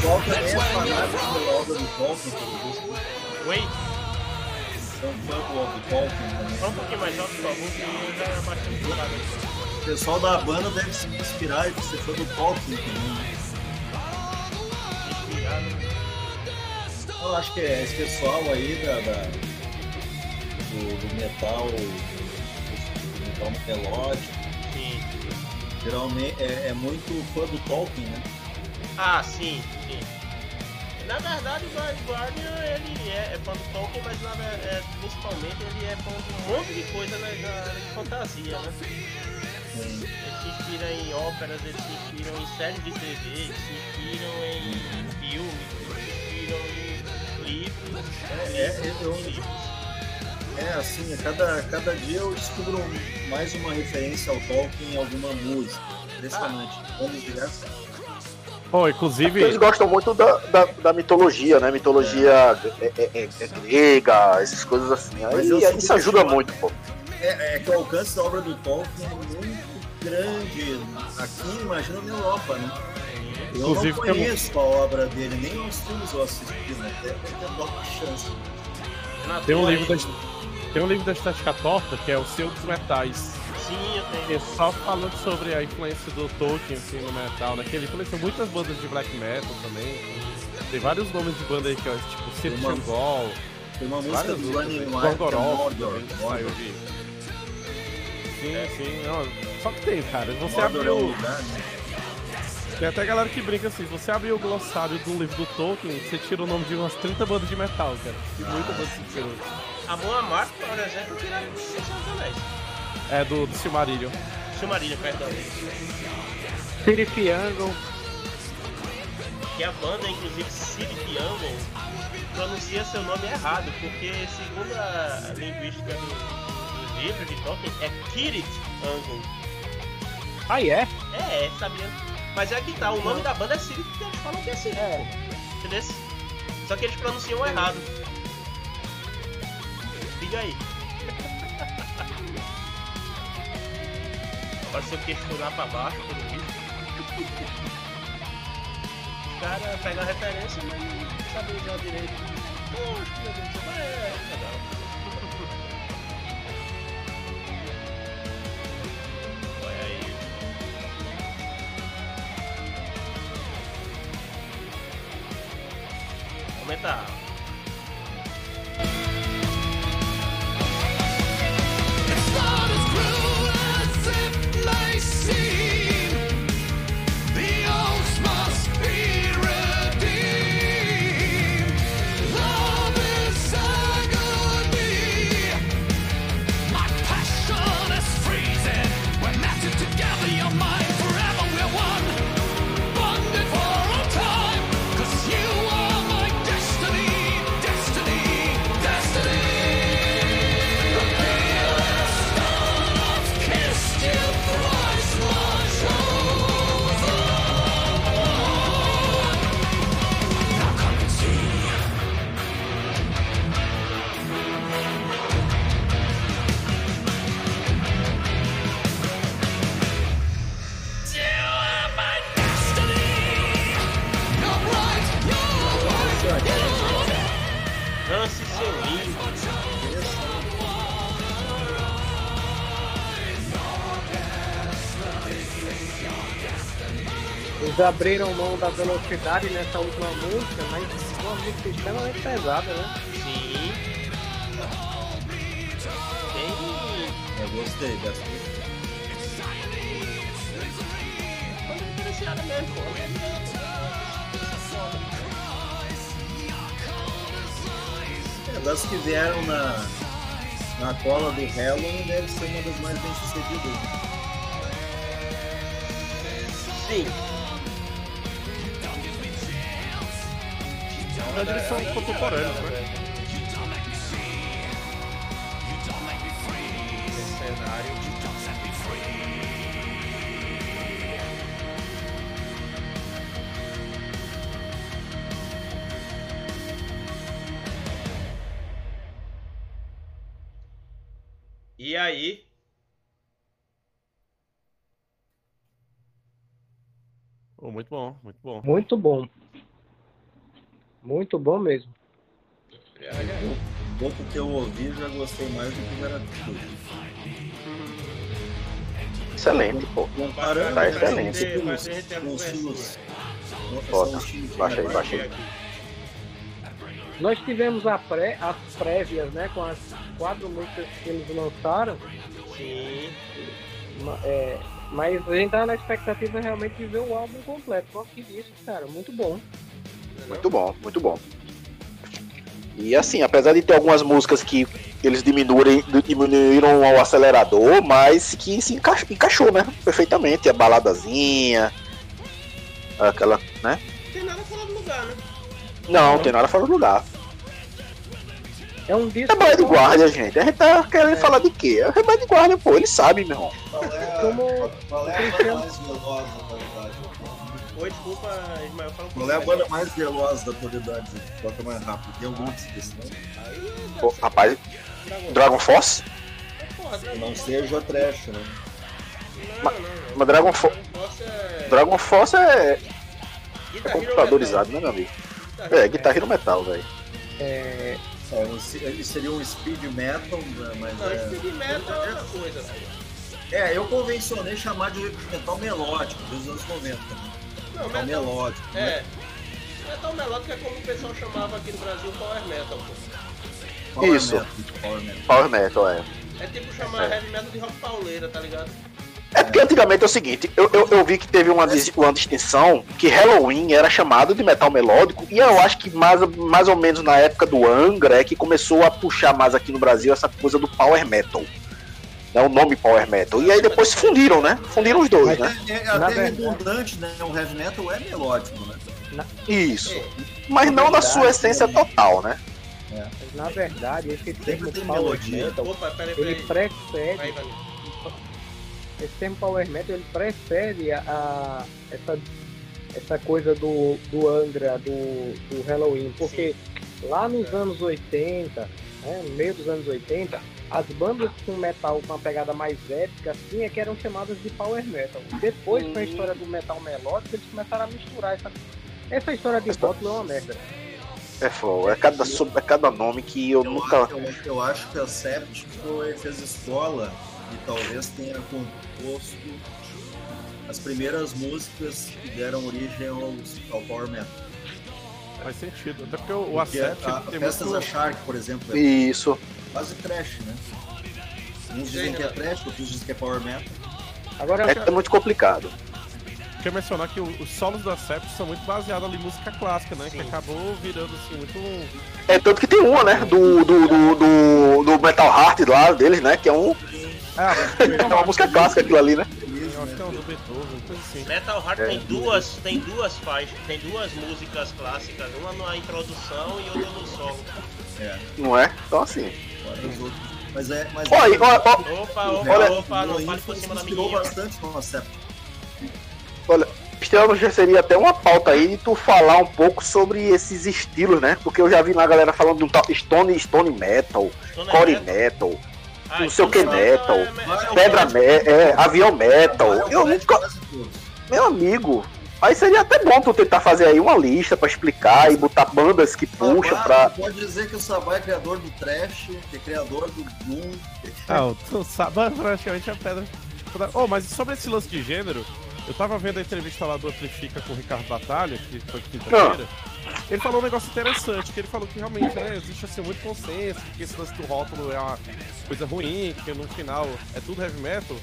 pessoal também é fanático pela obra do Tolkien, pelo visto. Oi, São fã do, do Tolkien também. fala um pouquinho mais alto, por favor, que eu já baixei um lado aqui. O pessoal da banda deve se inspirar e ser fã do Tolkien também. né? Inspirado. Eu acho que é esse pessoal aí da, da- do, do metal, do metal melódico, Sim. geralmente é, é muito fã do Tolkien, né? Ah, sim. Na verdade, o Blind Guardian ele é, é fã do Tolkien, mas na, é, principalmente ele é fã de um monte de coisa na, área de fantasia, né? Eles se inspiram em óperas, eles se inspiram em séries de TV, eles se inspiram em filmes, eles se inspiram em livros, É, é, eu- livros. É assim, a cada, cada dia eu descubro mais uma referência ao Tolkien em alguma música. Impressionante. Vamos diversas. Bom, inclusive, Eles gostam muito da, da, da mitologia, né? Mitologia é, é- é- é grega, essas coisas assim. Mas Aí, isso ajuda muito muito, pô. É, é que o alcance da obra do Tolkien é muito grande aqui, imagina na Europa, né? Eu Inclusive, não conheço a obra dele, nem os filmes eu assisti, né? Até dou uma chance. Tem um livro aí. da, tem um livro da Estética Torta, que é o Seu dos Metais. Sim, eu É tenho. só falando sobre a influência do Tolkien assim, no metal, né? Que ele influenciou muitas bandas de black metal também. Tem vários nomes de banda aí que é tipo Cirque Uma- Changol, Tem uma música do Running. Wild, é saiu de... Sim, sim, não. Só que tem, cara. Você Mordor é abriu. um lugar, né? Tem até galera que brinca assim, você abre o glossário um livro do Tolkien, você tira o nome de umas 30 bandas de metal, cara. E muita banda se inspirou. Amor Amargo, por exemplo, tiraram do Senhor dos Anéis. É do, do Silmarillion. Silmarillion, perdão. City Triangle. Que a banda, inclusive, City Triangle, pronuncia seu nome errado, porque segundo a linguística do, dos livros de Tolkien, é Kirit Angle. Ah, é? É, é, sabia? Mas é que tá, o nome da banda é City, porque eles falam que é City. É. Entendeu? Só que eles pronunciam errado. Diga aí. Eu queixo lá pra baixo, pelo visto. O cara pega a referência, mas não sabe usar direito. Poxa, meu Deus é legal. Eles abriram mão da velocidade nessa última música, mas uma música extremamente pesada, né? Sim. Tem. Eu gostei dessa. Quando é mesmo. É, das que vieram na, Na cola do Halloween deve ser uma das mais bem sucedidas. Sim. Verdade, eles são contemporâneos, né? cenário. E aí, Oh, muito bom, muito bom. Muito bom. Muito bom mesmo. O pouco que eu ouvi, já gostei mais do que era tudo. Excelente, pô. Comparando Tá excelente. Bota, baixa aí, baixa aí. Nós tivemos a pré, as prévias, né? Com as quatro músicas que eles lançaram. Sim. é, mas a gente tá na expectativa realmente de ver o álbum completo. Só que isso, cara, muito bom. Muito bom, muito bom. E assim, apesar de ter algumas músicas que eles diminuem, diminuíram o acelerador, mas que se encaixou, encaixou, né? Perfeitamente. A baladazinha, aquela, né? Não tem nada fora do lugar, né? Não, não tem nada fora do lugar. É um disco. É Rebelde guarda, gente. A gente tá querendo falar de quê? É Rebelde de guarda, pô. Ele sabe, meu irmão. Qual é, Como- qual é a mais atualidade? Oi, desculpa, Ismael, fala um Qual é a banda mais veloz da atualidade? Toca mais rápido. Tem algum desse não? Pô, rapaz, Dragon Force? Porra, Que não seja trash, né? Não, não, Mas Dragon, Fo Force é... Dragon Force é, é Guitar Hero computadorizado, né, meu amigo? Metal. É, Guitar Hero Metal, velho. É, É, ele seria um speed metal, né, mas Não, é... speed metal é outra coisa, velho. É, eu convencionei chamar de metal melódico dos anos 90. Né? Não, Metal metal... melódico. né? É. Metal melódico é como o pessoal chamava aqui no Brasil Power Metal, pô. Power Isso. Metal, Power metal. Power Metal, é. É tipo chamar É. heavy metal de rock pauleira, tá ligado? É porque antigamente é o seguinte, eu, eu, eu vi que teve uma, uma distinção que Halloween era chamado de metal melódico, e eu acho que mais, mais ou menos na época do Angra é que começou a puxar mais aqui no Brasil essa coisa do Power Metal. Né, o nome Power Metal. E aí depois se fundiram, né? Fundiram os dois, né? É, é Na até verdade- redundante, né? O heavy metal é melódico, né? Isso. Mas não na sua essência total, né? mas na verdade, esse termo Power melodia. Metal, Opa, peraí, ele peraí. precede Vai, Ivan. esse termo Power Metal ele precede a, a- essa, essa coisa do, do Angra, do, do Halloween, porque lá nos anos 80, né, no meio dos anos 80, as bandas com metal com uma pegada mais épica assim é que eram chamadas de Power Metal. Depois, com a história do metal melódico, eles começaram a misturar essa, essa história de rótulo é uma merda. É fogo. É cada, é cada nome que eu Eu, nunca. acho, eu, eu acho que a Sept foi, fez escola e talvez tenha composto as primeiras músicas que deram origem aos, ao Power Metal. Faz sentido. Até porque o, o Porque Acept a, a tem Festas muito... da Shark, por exemplo, é Isso. Quase trash, né? Uns dizem que é trash, outros dizem que é Power Metal. Agora, É, é muito complicado. Quer mencionar que os solos do Acept são muito baseados ali em música clássica, né? Que acabou virando assim muito. É tanto que tem uma, né? Do, do, do, do, do Metal Heart lá deles, né? Que é um. Ah, É uma música clássica aquilo ali, né? Eu acho que é um do Beethoven, coisa assim. Metal Heart É. tem duas, tem duas faixas, tem duas músicas clássicas, uma na introdução e outra no solo. É, Não é? Então assim. Fora os outros. Mas é. Mas Olha, olha, olha, Opa, o opa, Olha- opa, não fale por cima da menina. bastante olha. Estrela já seria até uma pauta aí de tu falar um pouco sobre esses estilos, né? Porque eu já vi lá a galera falando de um tal Stone, Stone Metal, Stone Core Metal? Metal, Ah, não sei o que metal, é- é- Pedra Metal, é, Avião Metal. É Eu nunca. Meu amigo. Aí seria até bom tu tentar fazer aí uma lista pra explicar e botar bandas que puxam Sabá, pra. Pode dizer que o Sabá é criador do Trash, que é criador do Doom. Ah, o o Saba praticamente é a pedra. Oh, mas sobre esse lance de gênero, eu tava vendo a entrevista lá do Amplifica com o Ricardo Batalha, que foi quinta-feira. Ele falou um negócio interessante, que ele falou que realmente né, existe assim muito consenso, que esse lance do rótulo é uma coisa ruim, que no final é tudo heavy metal.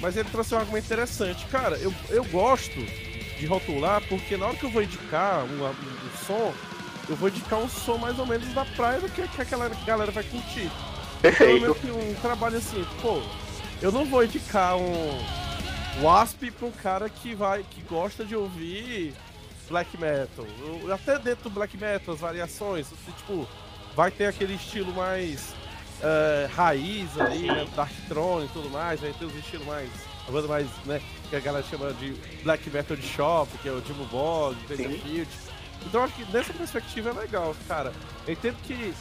Mas ele trouxe um argumento interessante. Cara, eu, eu gosto de rotular porque na hora que eu vou indicar uma- um, um som, eu vou indicar um som mais ou menos da praia do que, que aquela galera vai curtir. Então é Perfeito. meio que um trabalho assim, pô, eu não vou indicar um Wasp pra um cara que vai, que gosta de ouvir black metal. Eu- até dentro do black metal, as variações, assim, tipo, vai ter aquele estilo mais eh, raiz ali, né? Dark Throne e tudo mais, vai ter os estilos mais. A banda mais, né? Que a galera chama de black metal de shop, que é o Jimbo Bog, Field. Então eu acho que dessa perspectiva é legal, cara. Eu entendo que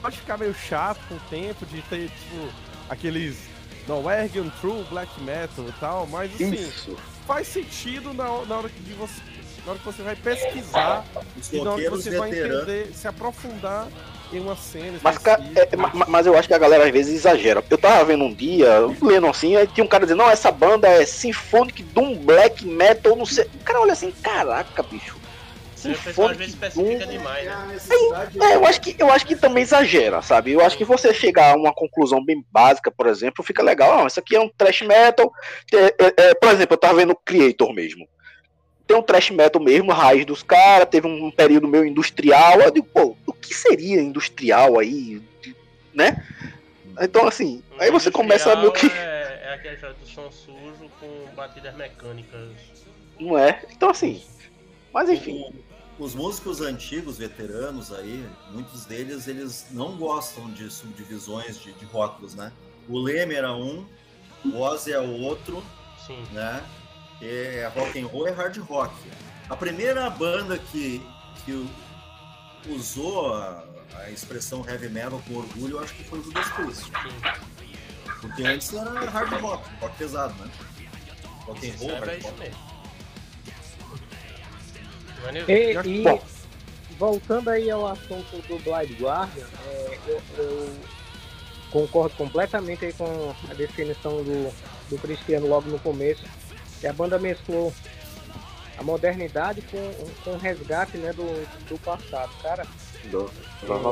pode ficar meio chato com o tempo de ter, tipo, aqueles Norwegian True Black Metal e tal, mas assim, Isso. faz sentido na, na hora que você. Na hora que você vai pesquisar Os e na hora que você vai entender, se aprofundar em uma cena. Mas, ca- é, específica. ma- mas eu acho que a galera às vezes exagera. Eu tava vendo um dia, lendo assim, aí tinha um cara dizendo, não, essa banda é Symphonic Doom Black Metal, não sei. O cara olha assim, caraca, bicho. Vezes especifica Doom. demais, É né? necessidade É, eu acho que eu acho que também exagera, sabe? Eu acho que você chegar a uma conclusão bem básica, por exemplo, fica legal. Não, isso aqui é um thrash metal. É, é, é, por exemplo, eu tava vendo o Creator mesmo. Tem um thrash metal mesmo, a raiz dos caras, teve um período meio industrial. Eu digo, pô, que seria industrial aí? Né? Então, assim, aí você começa a meio que. É, é aquele jogo do som sujo com batidas mecânicas. Não é? Então, assim. Mas enfim. Os músicos antigos, veteranos aí, muitos deles, eles não gostam de subdivisões de, de rótulos, né? O Leme era um, o Ozzy é o outro, Sim. né? É rock and roll e hard rock. A primeira banda que, que usou a, a expressão heavy metal com orgulho, eu acho que foi o Judas Priest. Sim. Porque antes era hard rock, rock pesado, né? Rock and roll, é hard isso rock. E, e Bom. voltando aí ao assunto do Blind Guardian, é, eu, eu concordo completamente aí com a definição do, do Cristiano logo no começo, que a banda mesclou a modernidade com, com o resgate né, do, do passado. Cara, Do-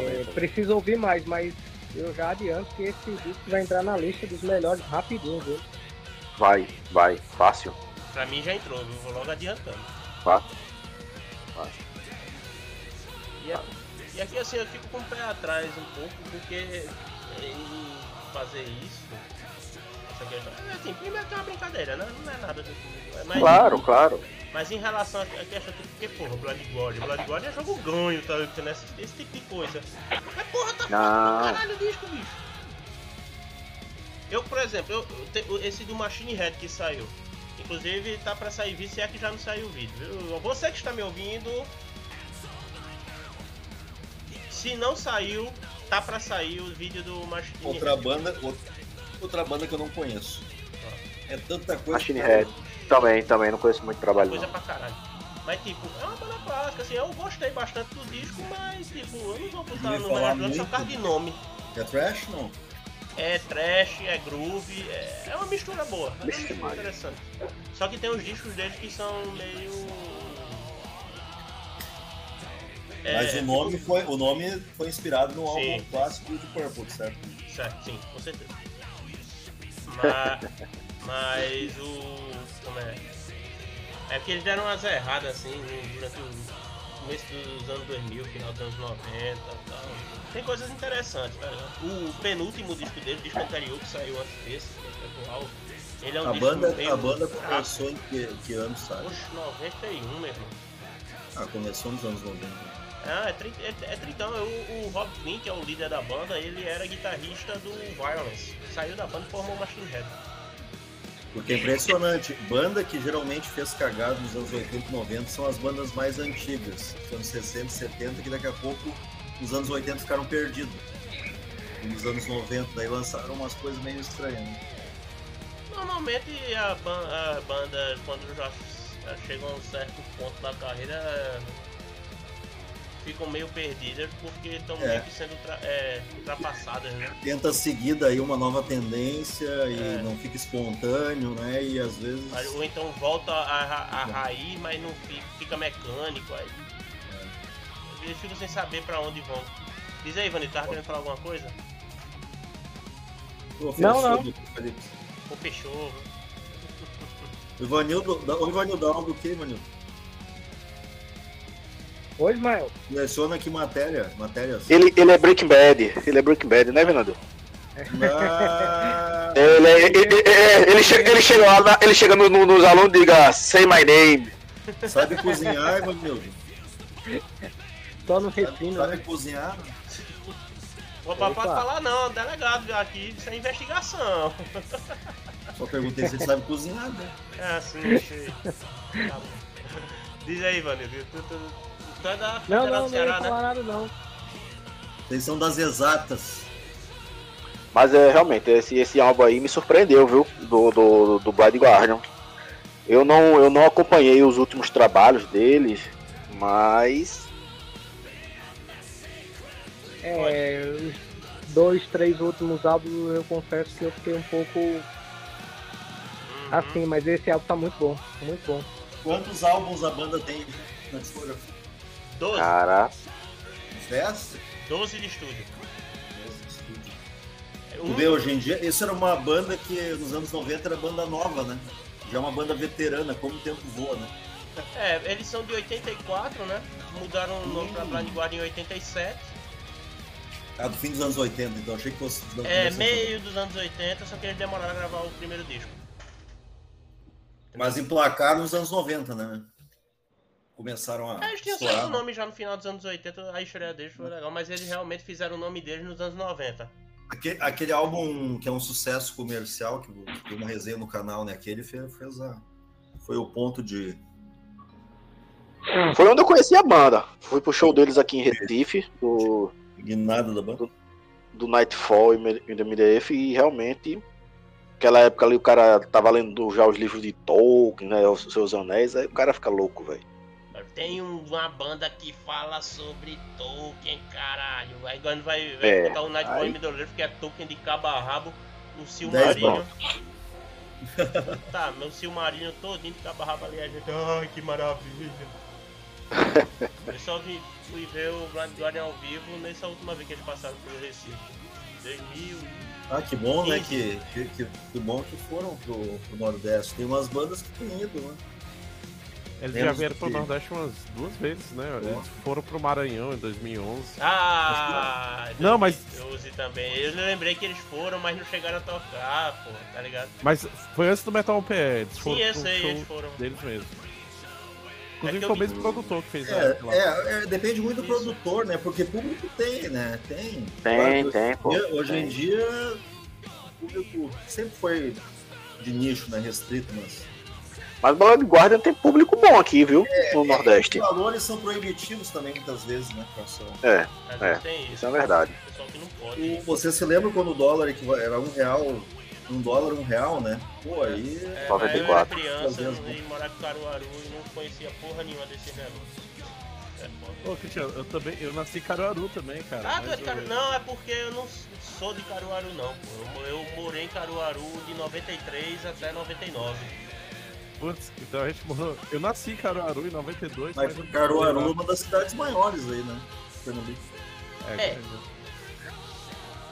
é, preciso ouvir mais, mas eu já adianto que esse disco vai entrar na lista dos melhores rapidinho, viu? Vai, vai, fácil. pra mim já entrou, viu? Vou logo adiantando. Fácil. E, a- e aqui assim eu fico com o pé atrás um pouco, porque em fazer isso. Essa questão. É assim, primeiro que é uma brincadeira, né? Não é nada do mas, Claro, claro. Mas em relação a a questão, tipo, porque, porra, Blood God, Blood God é jogo ganho, tá? Entendeu? Esse, esse tipo de coisa. Mas porra, tá foda caralho o disco, bicho. Eu, por exemplo, eu, eu te- esse do Machine Head que saiu. Inclusive tá pra sair vídeo, se é que já não saiu o vídeo, viu? Você que está me ouvindo. Se não saiu, tá pra sair o vídeo do Machine Outra Head. banda, outra, outra banda que eu não conheço. É tanta coisa. Machine Head. Também, também, não conheço muito trabalho. Coisa Não. pra caralho. Mas tipo, é uma banda clássica, assim, eu gostei bastante do disco, mas tipo, eu não vou botar no melhor só por causa muito. de nome. É trash? Não. É trash, é groove, é, é uma mistura boa, é uma mistura interessante. Só que tem os discos deles que são meio. É, Mas o nome foi, o nome foi inspirado no Sim. álbum clássico de Purple, certo? Certo, sim, com certeza. Mas, mas o. Como é? É que eles deram umas erradas assim durante o começo dos anos 2000, final dos anos 90 e tal. Tem coisas interessantes, tá ligado? O penúltimo disco dele, o disco anterior que saiu antes desse, que é atual, ele é um A disco banda, meio a banda fraco. começou em que, que ano, sabe? Oxe, 91, meu irmão. Ah, começou nos anos 90. Ah, é, tri- é, é tritão. O, o Rob Flynn, que é o líder da banda, ele era guitarrista do Violence. Saiu da banda e formou Machine Head. Porque é impressionante. Banda que geralmente fez cagada nos anos 80 e 90 são as bandas mais antigas. Dos anos 60 e 70, que daqui a pouco, nos anos 80, ficaram perdidos. E nos anos 90, daí lançaram umas coisas meio estranhas. né? Normalmente a, ban- a banda, quando já chegam a um certo ponto da carreira, ficam meio perdidas porque estão É. meio que sendo ultra- é, ultrapassadas, né? Tenta seguir daí uma nova tendência e É. não fica espontâneo, né? E às vezes. Ou então volta a, a raiz, mas não fica, fica mecânico. Aí. Eles ficam sem saber pra onde vão. Diz aí, Vani, tava querendo falar alguma coisa? Não, não. Ou fechou? O Ivanildo, o Ivanildo dá aula do que, Ivanildo? Oi, Ismael. Seleciona aqui matéria, matérias. Ele, ele é Breaking Bad. Ele é Breaking Bad, né, Fernando? Ah, Ele, ele, ele, ele chega, ele chega lá, na- ele chega no- no- nos alunos e diga, say my name. sabe cozinhar, Ivanildo? Só no refino, sabe né? cozinhar? O papai pode falar não, delegado aqui, isso é investigação. Só perguntei se ele sabe cozinhar, né? É assim, sei. Tá bom. Diz aí, Vanildo, tu, tu, tu é da Não, Federal não, do não ia Ceará, né? falar nada não. Vocês são das exatas. Mas é realmente, esse, esse álbum aí me surpreendeu, viu? Do, do, do Blind Guardian. Eu não, eu não acompanhei os últimos trabalhos deles, mas. É, os dois, três últimos álbuns eu confesso que eu fiquei um pouco Uhum. assim, mas esse álbum tá muito bom, muito bom. Quantos álbuns a banda tem na discografia? 12, Cara, Uns 10? 12 de estúdio. Tu vê, hoje em dia, isso era uma banda que nos anos 90 era banda nova, né? Já é uma banda veterana, como o tempo voa, né? É, eles são de 84, né? Mudaram o nome pra Blind Guardian em 87. Ah, do fim dos anos 80, então achei que fosse. É, meio dos anos 80, só que eles demoraram a gravar o primeiro disco. Mas emplacaram nos anos 90, né? Começaram a. É, Eles tinham estourar, certo né? nome já no final dos anos 80, a estreia deles foi legal, mas eles realmente fizeram o nome deles nos anos 90. Aquele, aquele álbum que é um sucesso comercial, que tem uma resenha no canal, né? Aquele fez, fez a. Foi o ponto de. foi onde eu conheci a banda. Fui pro show deles aqui em Recife, do, Guinada da banda. do Nightfall e e do MDF, e realmente. Aquela época ali o cara tava lendo já os livros de Tolkien, né? Os seus anéis, aí o cara fica louco, velho. Tem um- uma banda que fala sobre Tolkien, caralho. Aí quando vai, vai É, botar o Nightfall aí- e Middle-earth, que é Tolkien de cabo a rabo, no Silmarillion. tá, meu Silmarillion todinho de cabo a rabo ali, a gente, ai que maravilha. Eu só vi, fui ver o Blind Guardian ao vivo nessa última vez que eles passaram pelo Recife. 2000 e... Ah, que bom, né? Que, que, que, que bom que foram pro, pro Nordeste. Tem umas bandas que têm ido, né? Eles Temos já vieram pro que- Nordeste umas duas vezes, né? Eles foram pro Maranhão em 2011. Ah, Não, mas- 2012 também. Eu lembrei que eles foram, mas não chegaram a tocar, pô, tá ligado? Mas foi antes do Metal PE, eles Sim, foram eu pro sei, eles foram. deles mesmo. É Inclusive que foi eu o mesmo produtor que fez É, aquela- é, é, depende muito do Isso. produtor, né? Porque público tem, né? Tem. Tem, Claro, tem, pô. hoje- Hoje em tem. dia, o público sempre foi de nicho, né? Restrito, mas. Mas o Blind Guardian tem público bom aqui, viu? No Nordeste. Os valores são proibitivos também, muitas vezes, né? É, É, tem isso. isso é verdade. Pessoal que não pode. E Você se lembra quando o dólar era um real, um dólar, um real, né? Pô, aí. É, 94. Eu era criança, eu vim morar com Caruaru e não conhecia porra nenhuma desse negócio. É foda. Ô, Cristiano, eu também, eu nasci em Caruaru também, cara. Ah, tu é mas de Caru... eu- Não, é porque eu não sou de Caruaru, não. Pô. Eu, eu morei em Caruaru de 93 até 99. Putz, então a gente morou. Eu nasci em Caruaru em 92, Mas eu- Caruaru é uma das cidades maiores aí, né? Pernambuco. É, É.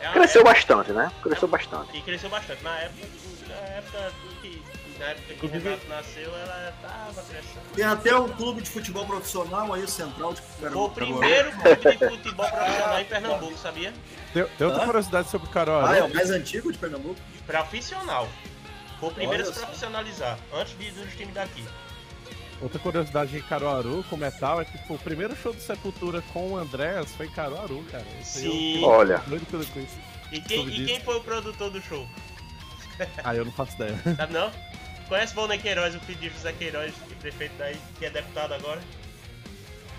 É Cresceu época- bastante, né? Cresceu bastante. E cresceu bastante. Na época, na época que, na época que Inclusive- Renato nasceu, ela tava crescendo. Tem até um clube de futebol profissional aí, o Central de Foi o Caruaru. primeiro clube de futebol profissional em Pernambuco, sabia? Tem, tem outra Hã? curiosidade sobre Caruaru. Ah, é o mais antigo de Pernambuco? Profissional. Foi o primeiro a Olha se só. profissionalizar, antes de, dos times daqui. Outra curiosidade em Caruaru com metal é que pô, o primeiro show do Sepultura com o Andréas foi em Caruaru, cara. Isso aí eu Sim. fiquei Olha. doido eu conheci. E quem, Soube e disso. quem foi o produtor do show? Ah, eu não faço ideia. Sabe não? Conhece Volney Queiroz, o filho de José Queiroz, que é prefeito daí, que é deputado agora?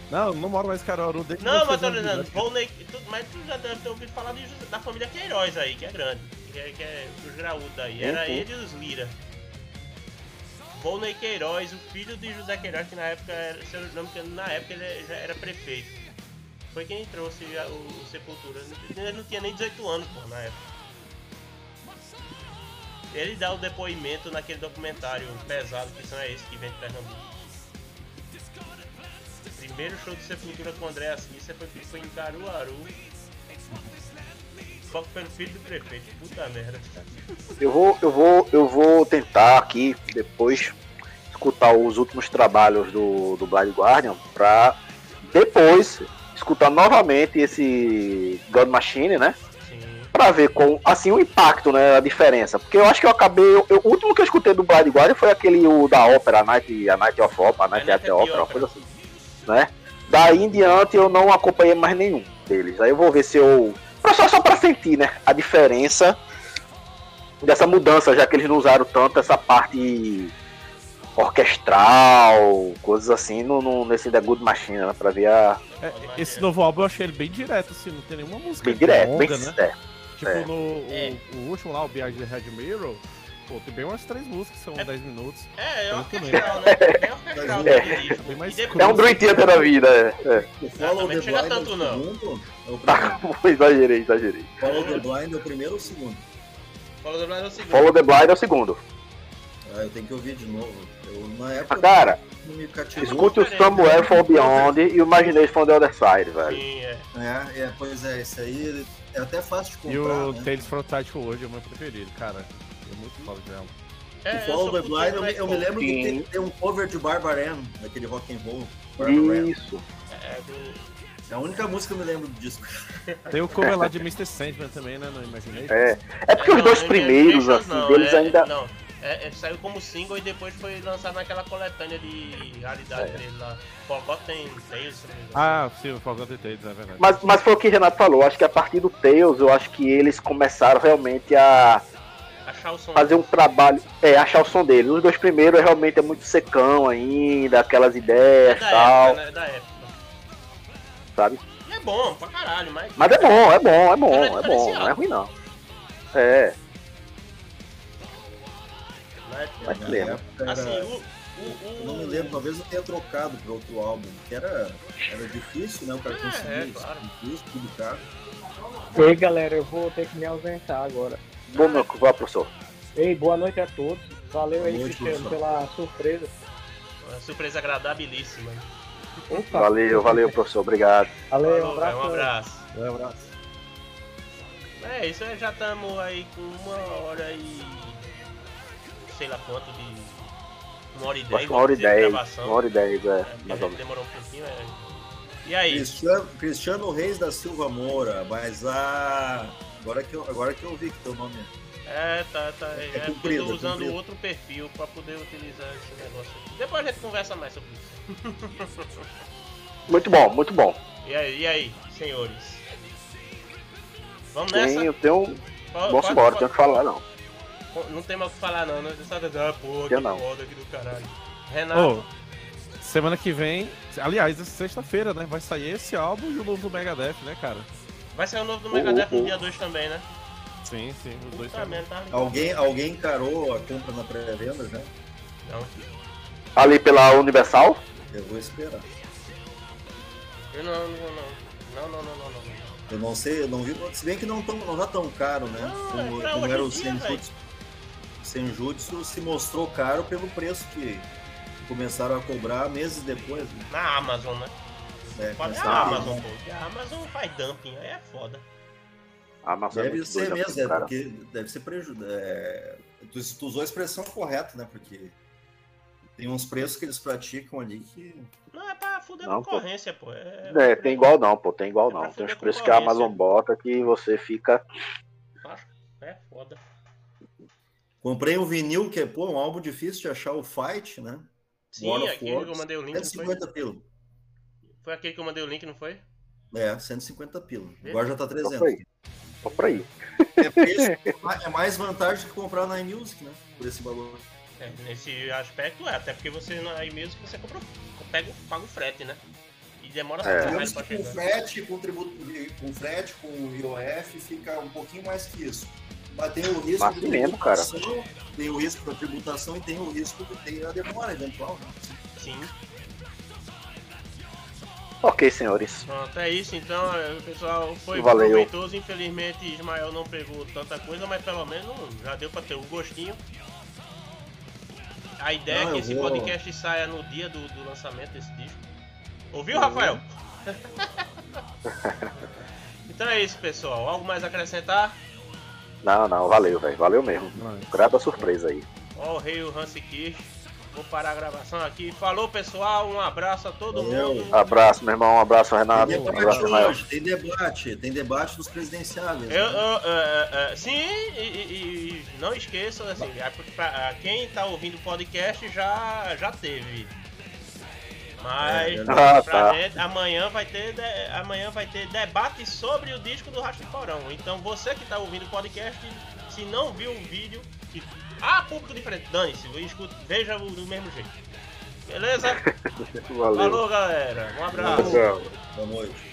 Não, eu não moro mais em Caruaru desde Não, mas tô 19 dizendo, anos. Volney, tu, mas tu já deve ter ouvido falar de José- da família Queiroz aí, que é grande, que é, que é dos graúdos daí. Era Uhum. ele e os Lira. Volney Queiroz, o filho de José Queiroz, que na época, era, se eu não me engano, na época ele já era prefeito. Foi quem trouxe a- o, o Sepultura. Ele não tinha nem 18 anos, pô, na época. Ele dá o depoimento naquele documentário pesado que são é esse que vem de Pernambuco. Primeiro show de Sepultura com o André Assis foi, foi em Caruaru. Pelo filho do prefeito. Puta merda. Eu vou, eu vou, eu vou tentar aqui depois escutar os últimos trabalhos do, do Blind Guardian pra depois escutar novamente esse God Machine, né? Pra ver com, assim, o impacto, né, a diferença. Porque eu acho que eu acabei, eu- eu- o último que eu escutei do Blind Guardian foi aquele o da ópera, a Night, a Night of Opera, a Night A Night the at the Opera, uma coisa assim, né? Daí em diante eu não acompanhei mais nenhum deles. Aí eu vou ver se eu, só, só pra sentir, né, a diferença dessa mudança, já que eles não usaram tanto essa parte orquestral, coisas assim, no, no- nesse The Good Machine, né, pra ver a... É, esse novo álbum eu achei ele bem direto, assim, não tem nenhuma música Bem direto, longa, bem... né? é. Tipo, É. no o, É. o último lá, o Behind the Red Mirror, pô, tem bem umas três músicas, são 10 minutos. É, é Eu orquestral, né? É orquestral É. mais E depois- É um Dream Theater da vida, é. é. O Follow the chega Blind é tanto, não. segundo? É o Tá, primeiro. exagerei, exagerei. Follow the Blind é o primeiro ou o segundo? Follow the Blind é o segundo. Follow the Blind é o segundo. Ah, eu tenho que ouvir de novo. Eu, na época Ah, cara, não me cativou. escute o Somewhere for Beyond e o Imagination from the Other Side, velho. Sim, é. É, é, pois é, esse aí é até fácil de E comprar, o né? Tales from Tight World é o meu preferido, cara. É muito foda dela. É, O Blind, eu, eu me lembro de Sim. ter, ter um cover de Barbara Ann, daquele rock and roll. Barbara Ann. Isso. É, do... É a única música que eu me lembro do disco. Tem o cover lá de Mr. Sandman também, né, no Imagination. É. É porque É, os não, dois não, primeiros, não, assim, não, deles é- ainda. Não, é, é, saiu como single e depois foi lançado naquela coletânea de realidade É. dele lá. Forgotten Tales, não. Ah, sim, o Forgotten Tales, é verdade. Mas, mas foi o que o Renato falou. Acho que a partir do Tails, eu acho que eles começaram realmente a Achar o som. fazer um trabalho. É, achar o som deles. Os dois primeiros realmente é muito secão ainda, aquelas é ideias e da tal, época, né? Da época. sabe? E é bom, pra caralho, mas. Mas é bom, é bom, é bom, é é bom. Não é ruim não. É, mas- mas lembra. época era- Assim, o. o, o... Eu não me lembro, talvez eu tenha trocado para outro álbum, que era, era difícil, né? O cara É, conseguir é, isso, claro. difícil, tudo caro. Ei, galera, eu vou ter que me ausentar agora. Bom, meu, vá, professor. Ei, boa noite a todos. Valeu Boa aí, Cristiano, pela surpresa. Uma surpresa agradabilíssima. Opa, Valeu, valeu, professor. Obrigado. valeu, um abraço. um abraço. Um abraço. É, isso aí já estamos aí com uma hora e. sei lá quanto de. Uma hora e dez. Uma hora e dez. gravação. Uma hora e dez, é. É, Mais porque ou menos. demorou um pouquinho, é. E aí? Cristiano, Cristiano Reis da Silva Moura, mas a. Agora que eu, agora que eu vi que teu nome é. É, tá, tá. É, É porque eu tô é usando comprido. outro perfil pra poder utilizar esse negócio aqui. Depois a gente conversa mais sobre isso. Muito bom, muito bom. E aí, e aí, senhores? Vamos nessa? Tem, eu tenho. Vamos embora, tenho que falar não. Não tem mais o que falar não, né? Você diz, ah, porra, que não. foda aqui do caralho. Renato, Ô, semana que vem, aliás, essa sexta-feira, né? Vai sair esse álbum e o novo do Megadeth, né, cara? Vai sair o novo do Megadeth ô, ô. no dia 2 também, né? Sim, sim, os dois Puta também. tá. Alguém, alguém encarou a compra na pré-venda já? Não, Ali pela Universal? Eu vou esperar. eu não, não, não. Não, não, não, não, não. Eu não sei, eu não vi. Se bem que não, tão, não tá tão caro, né? Não, como é como era o Senjutsu. O Senjutsu se mostrou caro pelo preço que começaram a cobrar meses depois. Né? Na Amazon, né? É, Foda é começaram a Amazon, pô. A Amazon faz dumping, aí é foda. A Amazon é Deve muito ser mesmo, é, porque deve ser prejuízo. É, tu, tu usou a expressão correta, né? Porque tem uns preços que eles praticam ali que. Não, é pra fuder a Não, concorrência, pô. É, É, tem igual não, pô, tem igual É não. Tem os preços que a. Amazon bota que você fica. É foda. Comprei um vinil que é, pô, um álbum difícil de achar o Fight, né? Sim, que eu mandei o link, não foi? 150 pila. Foi aquele que eu mandei o link, não foi? É, 150 pila. Agora já tá 300. Compra aí. Compra aí. É, preço- é mais vantagem que comprar na iMusic, né? Por esse valor. É, nesse aspecto é, até porque você na que você compra, pega, paga o frete, né? E demora É. Digamos pra que com chegar. frete, com tributo, com frete, com IOF, fica um pouquinho mais que isso. Mas tem o risco Mas de mesmo, cara. tributação, tem o risco da tributação e tem o risco de ter a demora eventual. Né? Sim. Ok, senhores. Pronto, é isso então, é, pessoal. Foi Valeu. proveitoso. Infelizmente Ismael não pegou tanta coisa, mas pelo menos já deu pra ter o gostinho. A ideia é Não, que esse vou- podcast saia no dia do, do lançamento desse disco. Ouviu, Rafael? então é isso, pessoal. Algo mais a acrescentar? Não, não, valeu, velho. Valeu mesmo. Grata surpresa aí. Ó, o rei o Hansi Kirsch. Vou parar a gravação aqui. Falou, pessoal. Um abraço a todo Valeu. mundo. Abraço, meu irmão. Um abraço, Renato. Tem Um debate abraço, Renato. hoje, tem debate, tem debate dos presidenciáveis. Eu, né? eu, é, é, sim, e, e- e não esqueçam, assim, é pra- quem tá ouvindo o podcast já, já teve. Mas É, pra Ah, tá. gente, amanhã vai ter de- amanhã vai ter debate sobre o disco do Rastro de Porão. Então você que tá ouvindo o podcast, se não viu o vídeo, que, ah, público diferente, dane-se, veja o do mesmo jeito. Beleza? Valeu. Falou, galera. Um abraço. Boa noite.